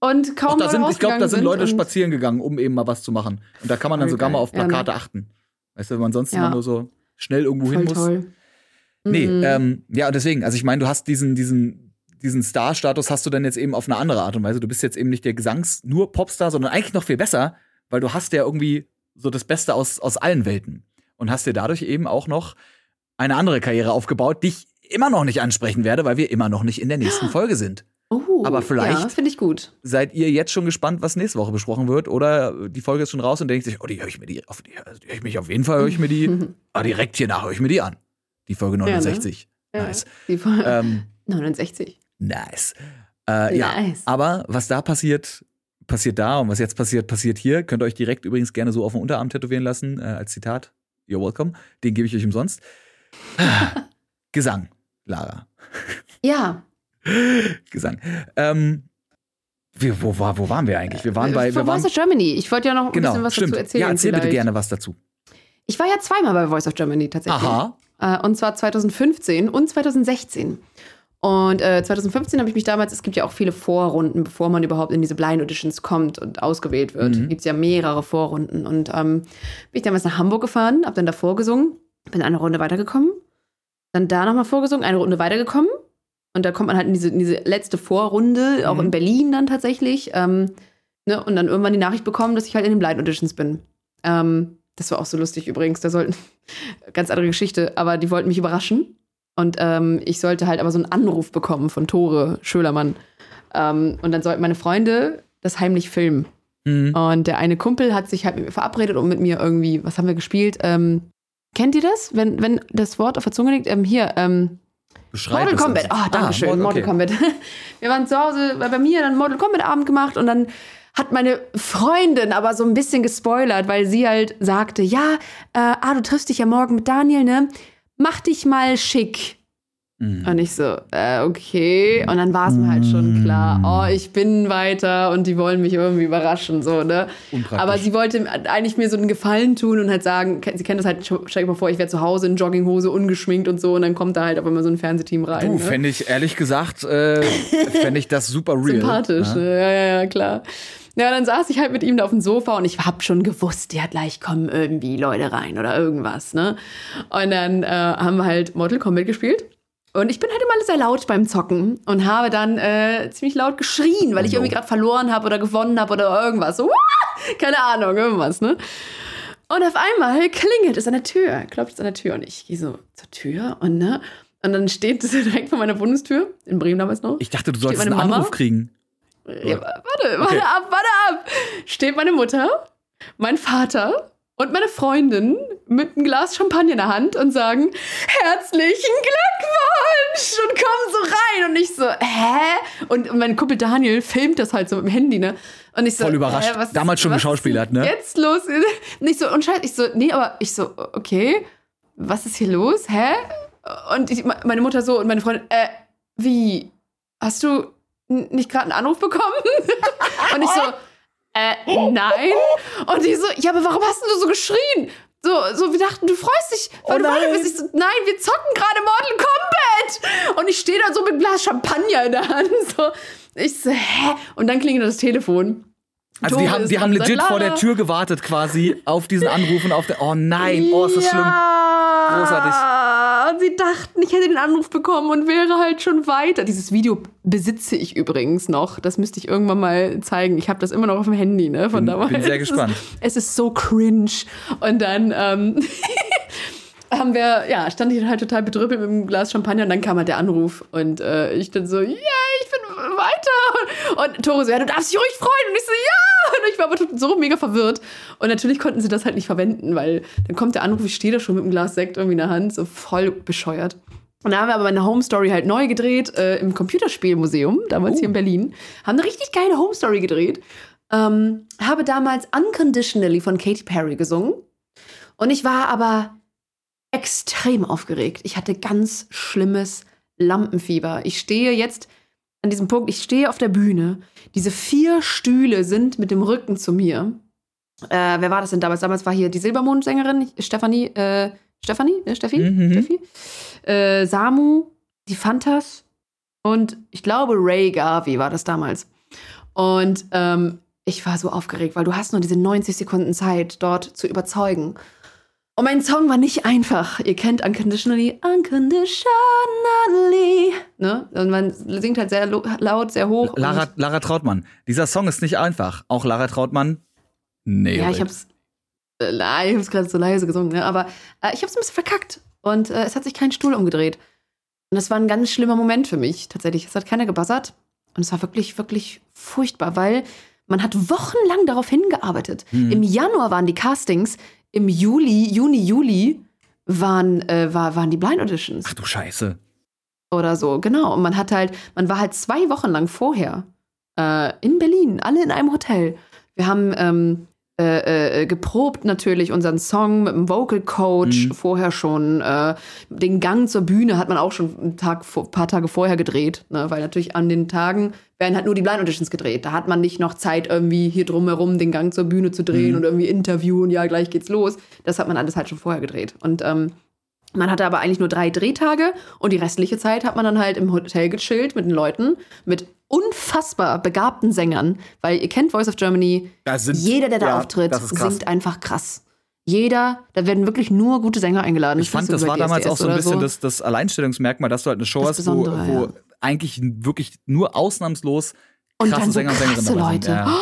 Und kaum Doch, da sind, ich glaube, da sind Leute spazieren gegangen, um eben mal was zu machen. Und da kann man dann sogar mal auf Ja, ne? Plakate achten. Weißt du, wenn man sonst Ja. immer nur so schnell irgendwo hin Voll muss. toll. Nee, Mhm. ähm, ja, und deswegen, also ich meine, du hast diesen, diesen, diesen Star-Status hast du dann jetzt eben auf eine andere Art und Weise. Du bist jetzt eben nicht der Gesangs-, nur Popstar, sondern eigentlich noch viel besser, weil du hast ja irgendwie so das Beste aus, aus allen Welten. Und hast dir dadurch eben auch noch eine andere Karriere aufgebaut, die ich immer noch nicht ansprechen werde, weil wir immer noch nicht in der nächsten Folge sind. Oh, aber vielleicht- Ja, finde ich gut. Seid ihr jetzt schon gespannt, was nächste Woche besprochen wird? Oder die Folge ist schon raus und denkt sich, oh, die höre ich mir die, auf die, also die höre ich mich auf jeden Fall, höre ich mir die, ah, direkt hier nach höre ich mir die an. Die Folge ne? 69. Ja. Nice. Die Folge Ähm, 69. Nice. Äh, Ja, Nice. aber was da passiert, passiert da und was jetzt passiert, passiert hier. Könnt ihr euch direkt übrigens gerne so auf den Unterarm tätowieren lassen, äh, als Zitat. You're welcome. Den gebe ich euch umsonst. Gesang, Lara. Ja. Gesang. Ähm, wir, wo, wo waren wir eigentlich? Wir waren bei. Wir Von waren, Voice of Germany. Ich wollte ja noch ein genau, bisschen was stimmt. dazu erzählen. ja, erzähl bitte vielleicht. gerne was dazu. Ich war ja zweimal bei Voice of Germany tatsächlich. Aha. Äh, und zwar 2015 und 2016. Und äh, 2015 habe ich mich damals, es gibt ja auch viele Vorrunden, bevor man überhaupt in diese Blind Auditions kommt und ausgewählt wird. Mhm. Gibt es ja mehrere Vorrunden. Und ähm, bin ich damals nach Hamburg gefahren, habe dann davor gesungen, bin eine Runde weitergekommen, dann da nochmal vorgesungen, eine Runde weitergekommen. Und da kommt man halt in diese, in diese letzte Vorrunde, auch Mhm. in Berlin dann tatsächlich. Ähm, ne, und dann irgendwann die Nachricht bekommen, dass ich halt in den Blind Auditions bin. Ähm, das war auch so lustig übrigens. Da sollten, ganz andere Geschichte, aber die wollten mich überraschen. Und ähm, ich sollte halt aber so einen Anruf bekommen von Tore Schölermann. Ähm, und dann sollten meine Freunde das heimlich filmen. Mhm. Und der eine Kumpel hat sich halt mit mir verabredet und mit mir irgendwie, was haben wir gespielt? Ähm, kennt ihr das? Wenn, wenn das Wort auf der Zunge liegt? Ähm, hier, ähm, Beschreib Mortal es Kombat. uns. Ah, danke schön. Mortal- Mortal okay. Kombat. Wir waren zu Hause bei mir, dann Mortal Kombat Abend gemacht und dann hat meine Freundin aber so ein bisschen gespoilert, weil sie halt sagte, ja, äh, ah, du triffst dich ja morgen mit Daniel, ne? Mach dich mal schick. Mhm. Und ich so, äh, okay. Und dann war es mir halt schon klar, oh, ich bin weiter und die wollen mich irgendwie überraschen, so, ne? Aber sie wollte eigentlich mir so einen Gefallen tun und halt sagen, sie kennt das halt, stell dir mal vor, ich wäre zu Hause in Jogginghose, ungeschminkt und so und dann kommt da halt auf einmal so ein Fernsehteam rein. Du, ne? fände ich, ehrlich gesagt, äh, fände ich das super real. Sympathisch, Ja. ne? ja, ja, ja, klar. Ja, dann saß ich halt mit ihm da auf dem Sofa und ich hab schon gewusst, ja, gleich kommen irgendwie Leute rein oder irgendwas, ne? Und dann äh, haben wir halt Mortal Kombat gespielt. Und ich bin halt immer sehr laut beim Zocken und habe dann äh, ziemlich laut geschrien, weil ich Oh irgendwie gerade verloren habe oder gewonnen habe oder irgendwas. So, "Wah!" keine Ahnung, irgendwas, ne? Und auf einmal klingelt es an der Tür, klopft es an der Tür und ich gehe so zur Tür und ne? Und dann steht es direkt vor meiner Bundestür, in Bremen damals noch. Ich dachte, du solltest meine einen? Anruf kriegen. Ja, warte, warte Okay. ab, warte ab. Steht meine Mutter, mein Vater und meine Freundin mit einem Glas Champagner in der Hand und sagen, herzlichen Glückwunsch und kommen so rein. Und ich so, hä? Und mein Kumpel Daniel filmt das halt so mit dem Handy, ne? Und ich so, Voll überrascht. was- Damals schon geschauspielert, ne? Jetzt los. Und ich so, und scheiße, ich so, nee, aber ich so, okay, was ist hier los? Hä? Und ich, meine Mutter so und meine Freundin, äh, wie? Hast du nicht gerade einen Anruf bekommen? und ich so, äh, nein. Und die so, ja, aber warum hast du so geschrien? So, so, wir dachten, du freust dich, weil Oh du nein. bist. Ich so, nein, wir zocken gerade Mortal Kombat. Und ich stehe da so mit einem Glas Champagner in der Hand. So. Ich so, hä? Und dann klingelt das Telefon. Also die Tore haben, die haben dran, sagt, legit vor der. Tür gewartet quasi auf diesen Anruf und auf der. Oh nein, oh ist das schlimm. ja. Großartig. Und sie dachten, ich hätte den Anruf bekommen und wäre halt schon weiter. Dieses Video besitze ich übrigens noch. Das müsste ich irgendwann mal zeigen. Ich habe das immer noch auf dem Handy, ne? Von Bin- damals. bin sehr Es gespannt. Ist, es ist so cringe. Und dann ähm, haben wir, ja, stand ich halt total bedrüppelt mit einem Glas Champagner und dann kam halt der Anruf. Und äh, ich dann so, ja, ich bin weiter. Und Tore so, ja, du darfst dich ruhig freuen. Und ich so, ja. Und ich war aber so mega verwirrt. Und natürlich konnten sie das halt nicht verwenden, weil dann kommt der Anruf, ich stehe da schon mit einem Glas Sekt irgendwie in der Hand, so voll bescheuert. Und da haben wir aber meine Home Story halt neu gedreht äh, im Computerspielmuseum, damals hier in Berlin. Haben eine richtig geile Home Story gedreht. Ähm, habe damals Unconditionally von Katy Perry gesungen. Und ich war aber extrem aufgeregt. Ich hatte ganz schlimmes Lampenfieber. Ich stehe jetzt an diesem Punkt, ich stehe auf der Bühne. Diese vier Stühle sind mit dem Rücken zu mir. Äh, wer war das denn damals? Damals war hier die Silbermondsängerin, Stefanie, äh, Stefanie, ne, Steffi? Mhm. Steffi? Äh, Samu, die Fantas und ich glaube Ray Garvey war das damals. Und ähm, ich war so aufgeregt, weil du hast nur diese 90 Sekunden Zeit, dort zu überzeugen. Und mein Song war nicht einfach. Ihr kennt Unconditionally. Unconditionally. Ne? Und man singt halt sehr laut, sehr hoch. Lara, Lara Trautmann. Dieser Song ist nicht einfach. Auch Lara Trautmann. Nee. ja, ich hab's. Äh, ich hab's gerade so leise gesungen, ne? aber äh, ich hab's ein bisschen verkackt. Und äh, es hat sich kein Stuhl umgedreht. Und das war ein ganz schlimmer Moment für mich, tatsächlich. Es hat keiner gebuzzert. Und es war wirklich, wirklich furchtbar, weil man hat wochenlang darauf hingearbeitet. Mhm. Im Januar waren die Castings, im Juli, Juni, Juli waren, äh, war, waren die Blind Auditions Ach du Scheiße. oder so, genau. Und man hat halt, man war halt zwei Wochen lang vorher äh, in Berlin, alle in einem Hotel. Wir haben ähm, äh, äh, geprobt natürlich unseren Song mit dem Vocal Coach Mhm. vorher schon. Äh, den Gang zur Bühne hat man auch schon ein Tag, vor- paar Tage vorher gedreht, ne? weil natürlich an den Tagen werden halt nur die Blind Auditions gedreht. Da hat man nicht noch Zeit, irgendwie hier drumherum den Gang zur Bühne zu drehen Mhm. und irgendwie interviewen, ja, gleich geht's los. Das hat man alles halt schon vorher gedreht. Und ähm, man hatte aber eigentlich nur drei Drehtage und die restliche Zeit hat man dann halt im Hotel gechillt mit den Leuten, mit unfassbar begabten Sängern, weil ihr kennt Voice of Germany, sind, jeder, der da ja, auftritt, singt einfach krass. Jeder, da werden wirklich nur gute Sänger eingeladen. Ich fand, das so war damals auch so ein bisschen das, das Alleinstellungsmerkmal, dass du halt eine Show Das hast, wo, wo ja. Eigentlich wirklich nur ausnahmslos Und krasse dann so Sänger und Sängerinnen krasse sind. Leute. Ja.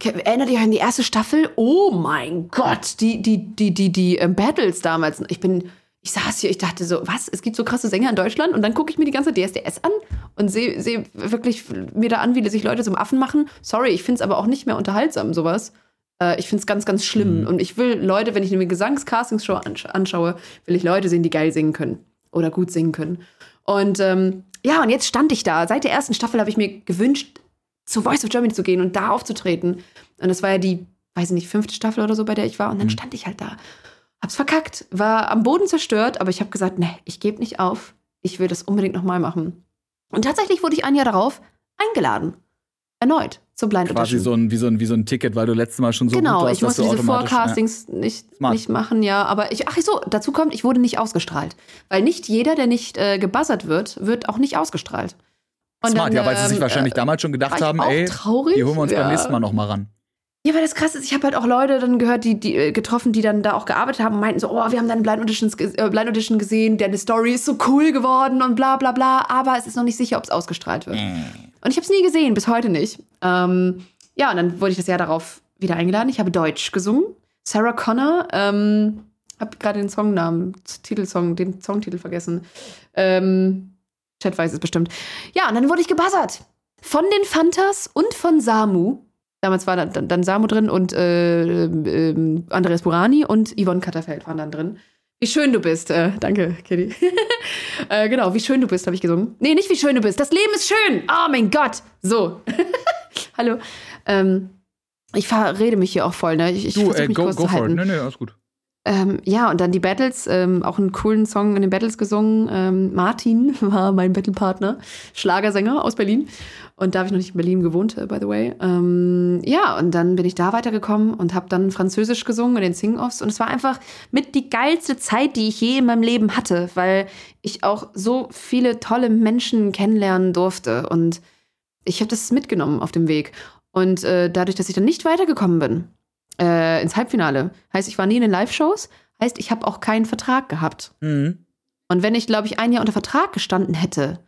Ke- Erinnert ihr euch an die erste Staffel? Oh mein Gott, die, die, die, die, die ähm, Battles damals. Ich bin, ich saß hier, ich dachte so, was? Es gibt so krasse Sänger in Deutschland und dann gucke ich mir die ganze DSDS an und sehe seh wirklich mir da an, wie sich Leute zum Affen machen. Sorry, ich finde es aber auch nicht mehr unterhaltsam, sowas. Äh, ich finde es ganz, ganz schlimm. Mhm. Und ich will Leute, wenn ich eine Gesangscastings-Show ansch anschaue, will ich Leute sehen, die geil singen können oder gut singen können. Und ähm, ja, und jetzt stand ich da. Seit der ersten Staffel habe ich mir gewünscht, zu Voice of Germany zu gehen und da aufzutreten. Und das war ja die, weiß ich nicht, fünfte Staffel oder so, bei der ich war. Und dann stand ich halt da. Hab's verkackt, war am Boden zerstört, aber ich habe gesagt, nee, ich gebe nicht auf. Ich will das unbedingt nochmal machen. Und tatsächlich wurde ich ein Jahr darauf eingeladen. Erneut zum Blind Quasi Audition. so ein, wie, so ein, wie so ein Ticket, weil du letztes Mal schon so genau, gut warst, ich musste diese Forecastings nicht, Smart. nicht machen, ja. Aber ich, ach so, dazu kommt, ich wurde nicht ausgestrahlt. Weil nicht jeder, der nicht äh, gebuzzert wird, wird auch nicht ausgestrahlt. Ja. Und Smart, dann, ja, weil sie sich ähm, wahrscheinlich äh, damals schon gedacht haben, ey, traurig. die holen wir uns ja. beim nächsten Mal noch mal ran. Ja, weil das krass ist, ich habe halt auch Leute dann gehört, die, die äh, getroffen, die dann da auch gearbeitet haben und meinten so, oh, wir haben deine Blind, Auditions, äh, Blind Audition gesehen, deine Story ist so cool geworden und bla bla bla, aber es ist noch nicht sicher, ob es ausgestrahlt wird. Und ich habe es nie gesehen, bis heute nicht. Ähm, ja, und dann wurde ich das Jahr darauf wieder eingeladen. Ich habe Deutsch gesungen. Sarah Connor, ähm, habe gerade den Songnamen, Titelsong, den Songtitel vergessen. Ähm, Chat weiß es bestimmt. Ja, und dann wurde ich gebuzzert. Von den Fantas und von Samu. Damals war dann, dann Samu drin und äh, ähm, Andreas Burani und Yvonne Katterfeld waren dann drin. Wie schön du bist. Äh, danke, Kitty. äh, genau, wie schön du bist, habe ich gesungen. Nee, nicht wie schön du bist. Das Leben ist schön. Oh mein Gott. So. Hallo. Ähm, ich fahr, rede mich hier auch voll, ne? Ich, ich Du, äh, mich go, kurz go zu for it. Nee, nee, alles gut. Ähm, ja, und dann die Battles, ähm, auch einen coolen Song in den Battles gesungen. Ähm, Martin war mein Battlepartner, Schlagersänger aus Berlin. Und da habe ich noch nicht in Berlin gewohnt, äh, by the way. Ähm, ja, und dann bin ich da weitergekommen und habe dann Französisch gesungen in den Sing-Offs. Und es war einfach mit die geilste Zeit, die ich je in meinem Leben hatte, weil ich auch so viele tolle Menschen kennenlernen durfte. Und ich habe das mitgenommen auf dem Weg. Und äh, dadurch, dass ich dann nicht weitergekommen bin, äh, ins Halbfinale. Heißt, ich war nie in den Live-Shows. Heißt, ich habe auch keinen Vertrag gehabt. Mhm. Und wenn ich, glaube ich, ein Jahr unter Vertrag gestanden hätte,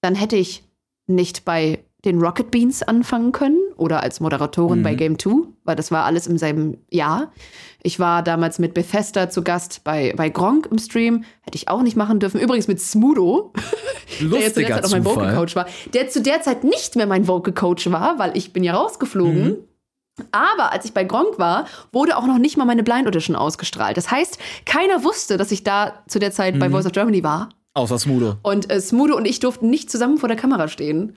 dann hätte ich nicht bei den Rocket Beans anfangen können oder als Moderatorin Mhm. bei Game 2, weil das war alles im selben Jahr. Ich war damals mit Bethesda zu Gast bei, bei Gronk im Stream. Hätte ich auch nicht machen dürfen. Übrigens mit Smudo, der jetzt zu der Zeit auch mein Vocal. Coach war. Der zu der Zeit nicht mehr mein Vocal Coach war, weil ich bin ja rausgeflogen. Mhm. Aber als ich bei Gronk war, wurde auch noch nicht mal meine Blind Audition ausgestrahlt. Das heißt, keiner wusste, dass ich da zu der Zeit Mhm. bei Voice of Germany war. Außer Smudo. Und äh, Smudo und ich durften nicht zusammen vor der Kamera stehen.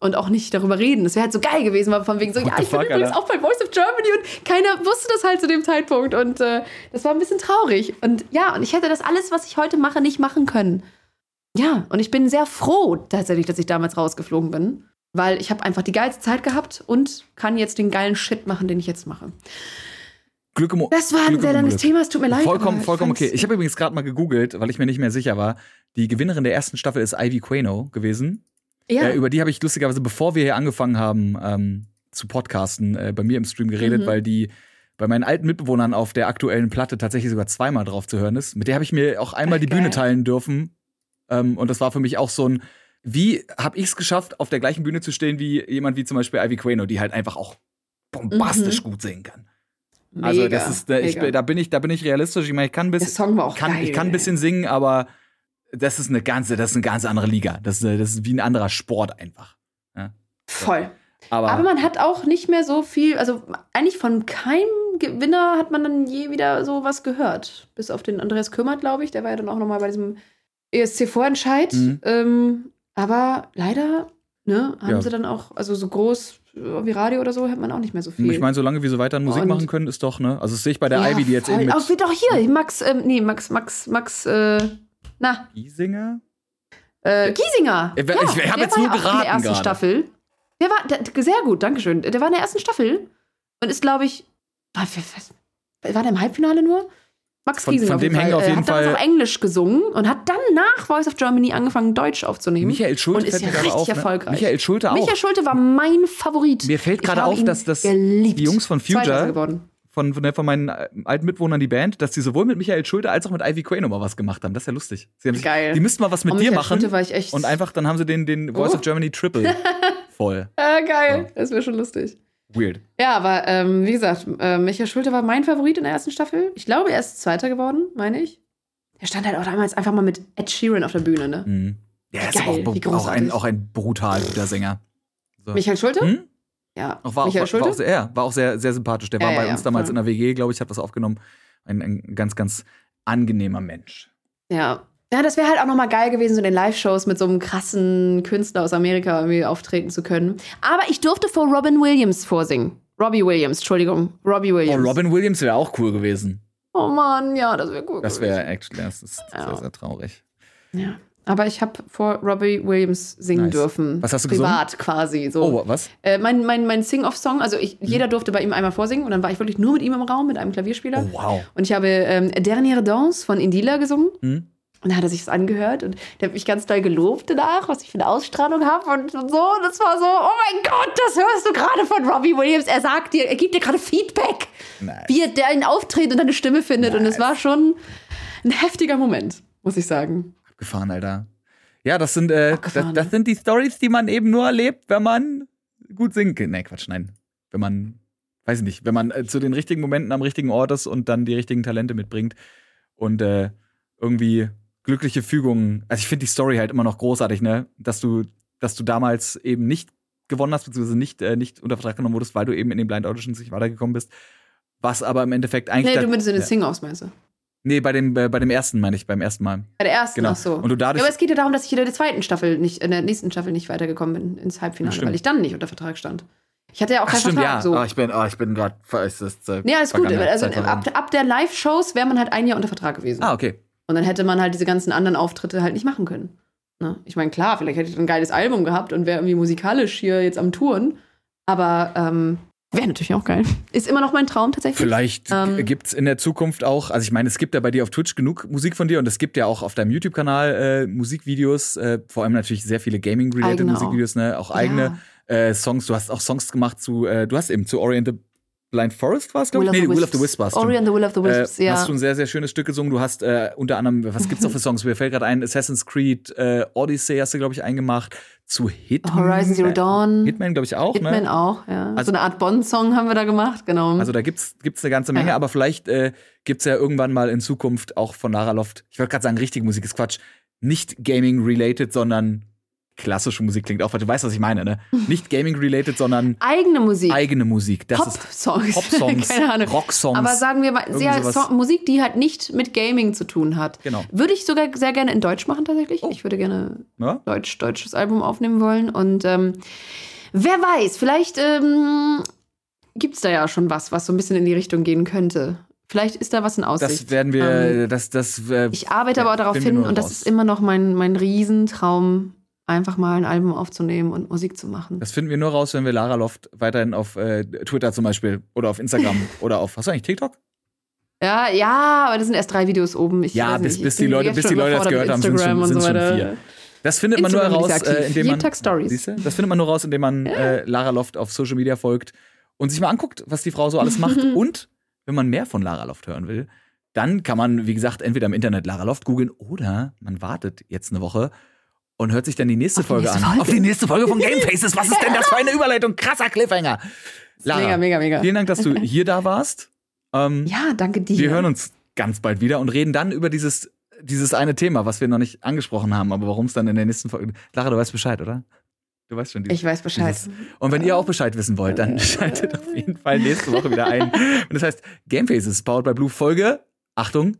und auch nicht darüber reden. Das wäre halt so geil gewesen, weil von wegen so, What ja, ich bin fuck, übrigens Alter? auch bei Voice of Germany und keiner wusste das halt zu dem Zeitpunkt und äh, das war ein bisschen traurig. Und ja, und ich hätte das alles, was ich heute mache, nicht machen können. Ja, und ich bin sehr froh tatsächlich, dass ich damals rausgeflogen bin, weil ich habe einfach die geilste Zeit gehabt und kann jetzt den geilen Shit machen, den ich jetzt mache. Glück im Das war ein sehr langes. Thema, es tut mir leid. Vollkommen, vollkommen okay. Ich habe übrigens gerade mal gegoogelt, weil ich mir nicht mehr sicher war. Die Gewinnerin der ersten Staffel ist Ivy Quano gewesen. ja. Äh, über die habe ich lustigerweise, bevor wir hier angefangen haben ähm, zu podcasten, äh, bei mir im Stream geredet, Mhm. weil die bei meinen alten Mitbewohnern auf der aktuellen Platte tatsächlich sogar zweimal drauf zu hören ist. Mit der habe ich mir auch einmal Ach, die Bühne geil. teilen dürfen. Ähm, und das war für mich auch so ein, wie habe ich es geschafft, auf der gleichen Bühne zu stehen wie jemand wie zum Beispiel Ivy Quano, die halt einfach auch bombastisch gut singen kann. Also Mega, das ist, ich, da bin ich, da bin ich realistisch. Ich meine, ich kann ein bisschen, kann, geil. ich kann ein bisschen singen, aber das ist eine ganze, das ist eine ganz andere Liga. Das, ist, das ist wie ein anderer Sport einfach. Voll. Aber, Aber man hat auch nicht mehr so viel, also eigentlich von keinem Gewinner hat man dann je wieder so was gehört. Bis auf den Andreas Kümmert, glaube ich. Der war ja dann auch nochmal bei diesem ESC-Vorentscheid. Mhm. Ähm, aber leider, ne, haben Ja. sie dann auch, also so groß äh, wie Radio oder so, hat man auch nicht mehr so viel. ich meine, solange wir so weiter Musik Und- machen können, ist doch, ne? Also das sehe ich bei der Ja, Ivy, die jetzt voll. eben mit Auch, doch hier, Max, ähm, nee, Max, Max, Max, äh, na, Giesinger. äh, Giesinger. Ich- ich- ich hab der jetzt nur ja auch in geraten der ersten gerade. Staffel. Der war, der, sehr gut, Dankeschön. Der war in der ersten Staffel und ist, glaube ich, war, war der im Halbfinale nur? Max Von- Giesinger von dem hängen Fall. auf Äh, jeden hat damals Fall- auch Englisch gesungen und hat dann nach Voice of Germany angefangen, Deutsch aufzunehmen. Michael Schulte und ist ja richtig auf. Ne? erfolgreich. Michael Schulte auch. Michael Schulte war mein Favorit. Mir fällt gerade auf, dass das geliebt. die Jungs von Future- von, von, von meinen äh, alten Mitwohnern die Band, dass die sowohl mit Michael Schulte als auch mit Ivy Quano mal was gemacht haben. Das ist ja lustig. Sie haben Geil. Die müssten mal was mit Oh, dir machen. Und einfach, dann haben sie den, den Voice Oh. of Germany Triple voll. Äh, geil. Das wäre schon lustig. Weird. Ja, aber ähm, wie gesagt, äh, Michael Schulte war mein Favorit in der ersten Staffel. Ich glaube, er ist Zweiter geworden, meine ich. Der stand halt auch damals einfach mal mit Ed Sheeran auf der Bühne, ne? Mhm. Ja, er ist Geil, auch, auch, ein, auch ein brutal guter Sänger. So. Michael Schulte? Hm? Ja. Auch war, auch, Michael war, Schulte? war auch sehr, ja, war auch sehr, sehr sympathisch. Der Ja, war ja, bei uns damals in der WG, glaube ich, hat was aufgenommen. Ein, ein ganz, ganz angenehmer Mensch. ja. Ja, das wäre halt auch nochmal geil gewesen, so in den Live-Shows mit so einem krassen Künstler aus Amerika irgendwie auftreten zu können. Aber ich durfte vor Robin Williams vorsingen. Robbie Williams, Entschuldigung. Robbie Oh, Williams. Robin Williams wäre auch cool gewesen. Oh Mann, ja, das wäre cool. Das wäre actually, das ist Ja. sehr, sehr traurig. Ja. Aber ich habe vor Robbie Williams singen Nice. dürfen. Was hast du Privat quasi. So. Oh, was? Äh, mein mein, mein Sing-Off-Song, also ich, jeder durfte bei ihm einmal vorsingen und dann war ich wirklich nur mit ihm im Raum, mit einem Klavierspieler. Oh, wow. Und ich habe ähm, Dernière Danse von Indila gesungen. Hm? Und da hat er sich das angehört und der hat mich ganz doll gelobt danach, was ich für eine Ausstrahlung habe und, und so. Und das war so, oh mein Gott, das hörst du gerade von Robbie Williams. Er sagt dir, er gibt dir gerade Feedback, Nice. wie er der ihn auftritt und deine Stimme findet. Und es Nice. war schon ein heftiger Moment, muss ich sagen. Abgefahren, Alter. Ja, das sind, äh, das, das sind die Stories, die man eben nur erlebt, wenn man gut singen kann. Nee, Quatsch, nein. Wenn man, weiß ich nicht, wenn man äh, zu den richtigen Momenten am richtigen Ort ist und dann die richtigen Talente mitbringt und äh, irgendwie glückliche Fügungen. Also ich finde die Story halt immer noch großartig, ne? Dass du, dass du damals eben nicht gewonnen hast, beziehungsweise nicht, äh, nicht unter Vertrag genommen wurdest, weil du eben in den Blind Auditions nicht weitergekommen bist. Was aber im Endeffekt eigentlich. Nee, du mit den ja. Sing-Offs meinst du? Nee, bei dem, bei, bei dem ersten meine ich, beim ersten Mal. Bei der ersten, Genau. ach so. Und du dadurch- ja, aber es geht ja darum, dass ich in der zweiten Staffel nicht, in der nächsten Staffel nicht weitergekommen bin ins Halbfinale, Stimmt. weil ich dann nicht unter Vertrag stand. Ich hatte ja auch Ach, keinen stimmt, Vertrag. ja. So. Oh, ich bin, oh, ich bin gerade. Äh, nee, alles gut. Also ab, ab der Live-Shows wäre man halt ein Jahr unter Vertrag gewesen. Ah, okay. Und dann hätte man halt diese ganzen anderen Auftritte halt nicht machen können. Ne? Ich meine, klar, vielleicht hätte ich ein geiles Album gehabt und wäre irgendwie musikalisch hier jetzt am Touren. Aber ähm, wäre natürlich auch geil. Ist immer noch mein Traum tatsächlich. Vielleicht Ähm. gibt's in der Zukunft auch, also ich meine, es gibt ja bei dir auf Twitch genug Musik von dir und es gibt ja auch auf deinem YouTube-Kanal äh, Musikvideos, äh, vor allem natürlich sehr viele Gaming-related. Musikvideos, ne? Auch eigene äh, Songs. Du hast auch Songs gemacht zu, äh, du hast eben zu Orient the Blind Forest war es, glaube ich? Nee, the Will of the Wisps. Wisp war's, Ori and the Will of the Wisps, äh, ja. Hast du ein sehr, sehr schönes Stück gesungen. Du hast äh, unter anderem, was gibt's noch für Songs? Mir fällt gerade ein, Assassin's Creed äh, Odyssey hast du, glaube ich, eingemacht. Zu Hitman. Horizon Zero Dawn. Hitman, glaube ich, auch, Hitman ne? auch, ja. Also- so eine Art Bond-Song haben wir da gemacht, genau. Also da gibt's gibt's eine ganze Menge, Ja. aber vielleicht äh, gibt's ja irgendwann mal in Zukunft auch von Lara Loft. Ich wollte gerade sagen, richtige Musik ist Quatsch. Nicht Gaming related, sondern klassische Musik klingt auch, weil du weißt, was ich meine, ne? Nicht Gaming-related, sondern Eigene Musik. eigene Musik. Das Pop-Songs. Pop-Songs, Keine Ahnung. Rock-Songs. Aber sagen wir mal, sehr. Song, Musik, die halt nicht mit Gaming zu tun hat. Genau. Würde ich sogar sehr gerne in Deutsch machen, tatsächlich. Ich würde gerne Ja? Deutsch, deutsches Album aufnehmen wollen. Und ähm, wer weiß, vielleicht ähm, gibt es da ja schon was, was so ein bisschen in die Richtung gehen könnte. Vielleicht ist da was in Aussicht. Das werden wir, Ähm, das, das, äh, ich arbeite aber auch darauf hin und das raus. ist immer noch mein, mein Riesentraum, einfach mal ein Album aufzunehmen und Musik zu machen. Das finden wir nur raus, wenn wir Lara Loft weiterhin auf äh, Twitter zum Beispiel oder auf Instagram oder auf, hast du eigentlich TikTok? Ja, ja, aber das sind erst drei Videos oben. Ich Ja, bis- bis die Leute- bis die Leute das gehört haben, Instagram schon- und so schon vier. Das findet man nur Instagram heraus, sehr aktiv. äh, indem man. Tag Stories. Siehste? Das findet man nur raus, indem man äh, Lara Loft auf Social Media folgt und sich mal anguckt, was die Frau so alles macht. und wenn man mehr von Lara Loft hören will, dann kann man, wie gesagt, entweder im Internet Lara Loft googeln oder man wartet jetzt eine Woche und hört sich dann die nächste Auf die Folge nächste an. Folge. Auf die nächste Folge von Game Faces. Was ist denn das für eine Überleitung? Krasser Cliffhanger. Lara, Mega, mega, mega. vielen Dank, dass du hier da warst. Ähm, Ja, danke dir. wir hören uns ganz bald wieder und reden dann über dieses, dieses eine Thema, was wir noch nicht angesprochen haben, aber warum es dann in der nächsten Folge. Lara, du weißt Bescheid, oder? Du weißt schon. Ich weiß Bescheid. Dieses- Und wenn ihr auch Bescheid wissen wollt, dann schaltet auf jeden Fall nächste Woche wieder ein. Und das heißt, Gamefaces Powered by Blue Folge, Achtung,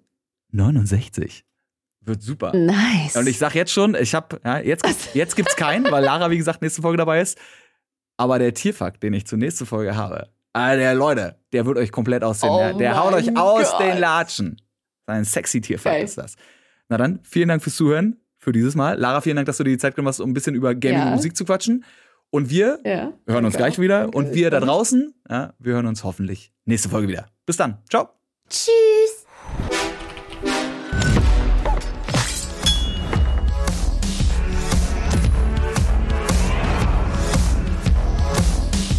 69. Wird super. Nice. Und ich sag jetzt schon, ich hab, ja, jetzt, gibt's- jetzt gibt's keinen, weil Lara, wie gesagt, nächste Folge dabei ist. Aber der Tierfakt, den ich zur nächsten Folge habe, ah, der Leute, der wird euch komplett aussehen. Oh der der haut euch mein aus Gott. den Latschen. Ein sexy Tierfakt Geil. ist das. Na dann, vielen Dank fürs Zuhören für dieses Mal. Lara, vielen Dank, dass du dir die Zeit genommen hast, um ein bisschen über Gaming Ja. und Musik zu quatschen. Und wir ja. hören uns gleich wieder. Danke. Und wir da draußen, ja, wir hören uns hoffentlich nächste Folge wieder. Bis dann. Ciao. Tschüss.